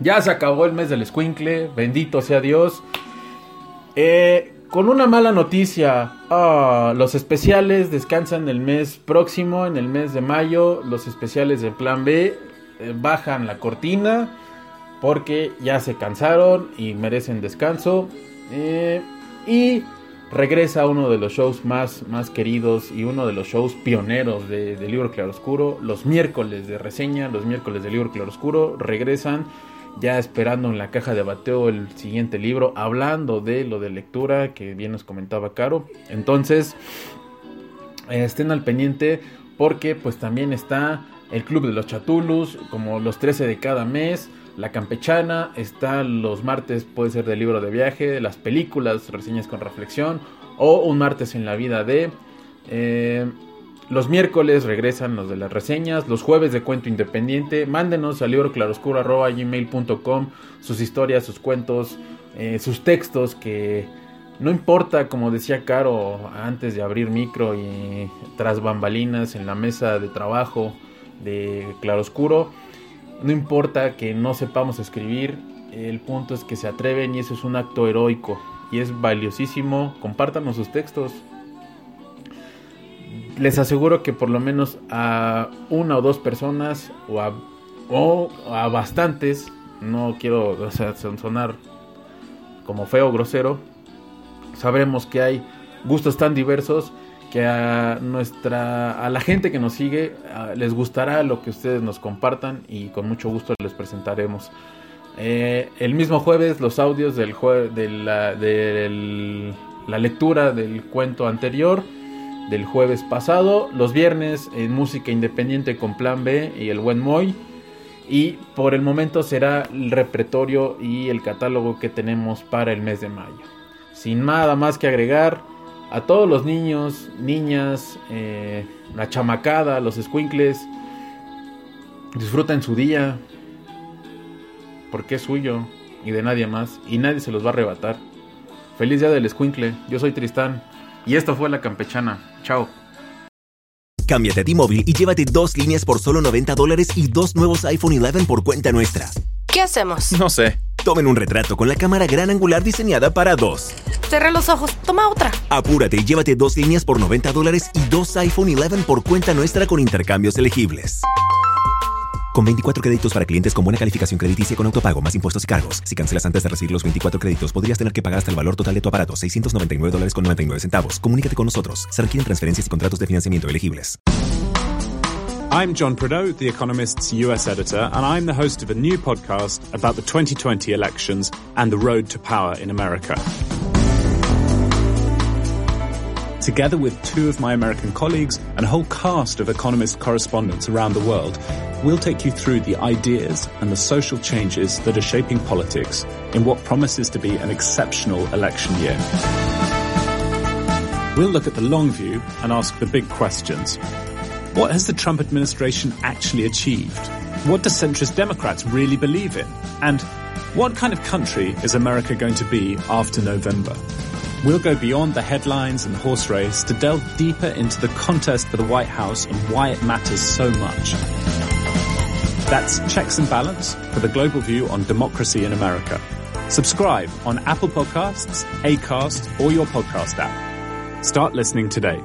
ya se acabó el mes del escuincle, bendito sea Dios. Con una mala noticia, ah, los especiales descansan el mes próximo, en el mes de mayo. Los especiales de Plan B bajan la cortina porque ya se cansaron y merecen descanso. Eh, y regresa uno de los shows más, más queridos y uno de los shows pioneros de, de Libro Claroscuro. Los miércoles de reseña, los miércoles de Libro Claroscuro regresan ya esperando en la caja de bateo el siguiente libro, hablando de lo de lectura que bien nos comentaba Caro. Entonces, eh, estén al pendiente porque pues también está el Club de los Chatulus, como los 13 de cada mes. La campechana está los martes, puede ser del libro de viaje, las películas, reseñas con reflexión, o un martes en la vida de. eh, los miércoles regresan los de las reseñas, los jueves de cuento independiente. Mándenos al libro gmail.com sus historias, sus cuentos, eh, sus textos que no importa, como decía Caro antes de abrir micro y tras bambalinas en la mesa de trabajo de Claroscuro, no importa que no sepamos escribir, el punto es que se atreven y eso es un acto heroico y es valiosísimo. Compártanos sus textos. Les aseguro que por lo menos a una o dos personas o a, o bastantes, no quiero o sonar como feo, grosero, sabremos que hay gustos tan diversos a nuestra a la gente que nos sigue a- les gustará lo que ustedes nos compartan y con mucho gusto les presentaremos. Eh, el mismo jueves los audios de la, del- la lectura del cuento anterior del jueves pasado los viernes en música independiente con plan B y el buen Moy. Y por el momento será el repertorio y el catálogo que tenemos para el mes de mayo. Sin nada más que agregar a todos los niños, niñas, eh, la chamacada, los squinkles, disfruten su día, porque es suyo y de nadie más, y nadie se los va a arrebatar. Feliz día del squinkle, yo soy Tristán, y esto fue La Campechana. Chao. Cámbiate a T-Mobile y llévate dos líneas por solo 90 dólares y dos nuevos iPhone 11 por cuenta nuestra. ¿Qué hacemos? No sé. Tomen un retrato con la cámara gran angular diseñada para dos. Cerré los ojos. Toma otra. Apúrate y llévate dos líneas por 90 dólares y dos iPhone 11 por cuenta nuestra con intercambios elegibles. Con 24 créditos para clientes con buena calificación crediticia con autopago, más impuestos y cargos. Si cancelas antes de recibir los 24 créditos, podrías tener que pagar hasta el valor total de tu aparato, 699 dólares con 99 centavos. Comunícate con nosotros. Se requieren transferencias y contratos de financiamiento elegibles. I'm John Prideaux, The Economist's US editor, and I'm the host of a new podcast about the 2020 elections and the road to power in America. Together with two of my American colleagues and a whole cast of Economist correspondents around the world, we'll take you through the ideas and the social changes that are shaping politics in what promises to be an exceptional election year. We'll look at the long view and ask the big questions. What has the Trump administration actually achieved? What do centrist Democrats really believe in? And what kind of country is America going to be after November? We'll go beyond the headlines and horse race to delve deeper into the contest for the White House and why it matters so much. That's Checks and Balance for the global view on democracy in America. Subscribe on Apple Podcasts, Acast, or your podcast app. Start listening today.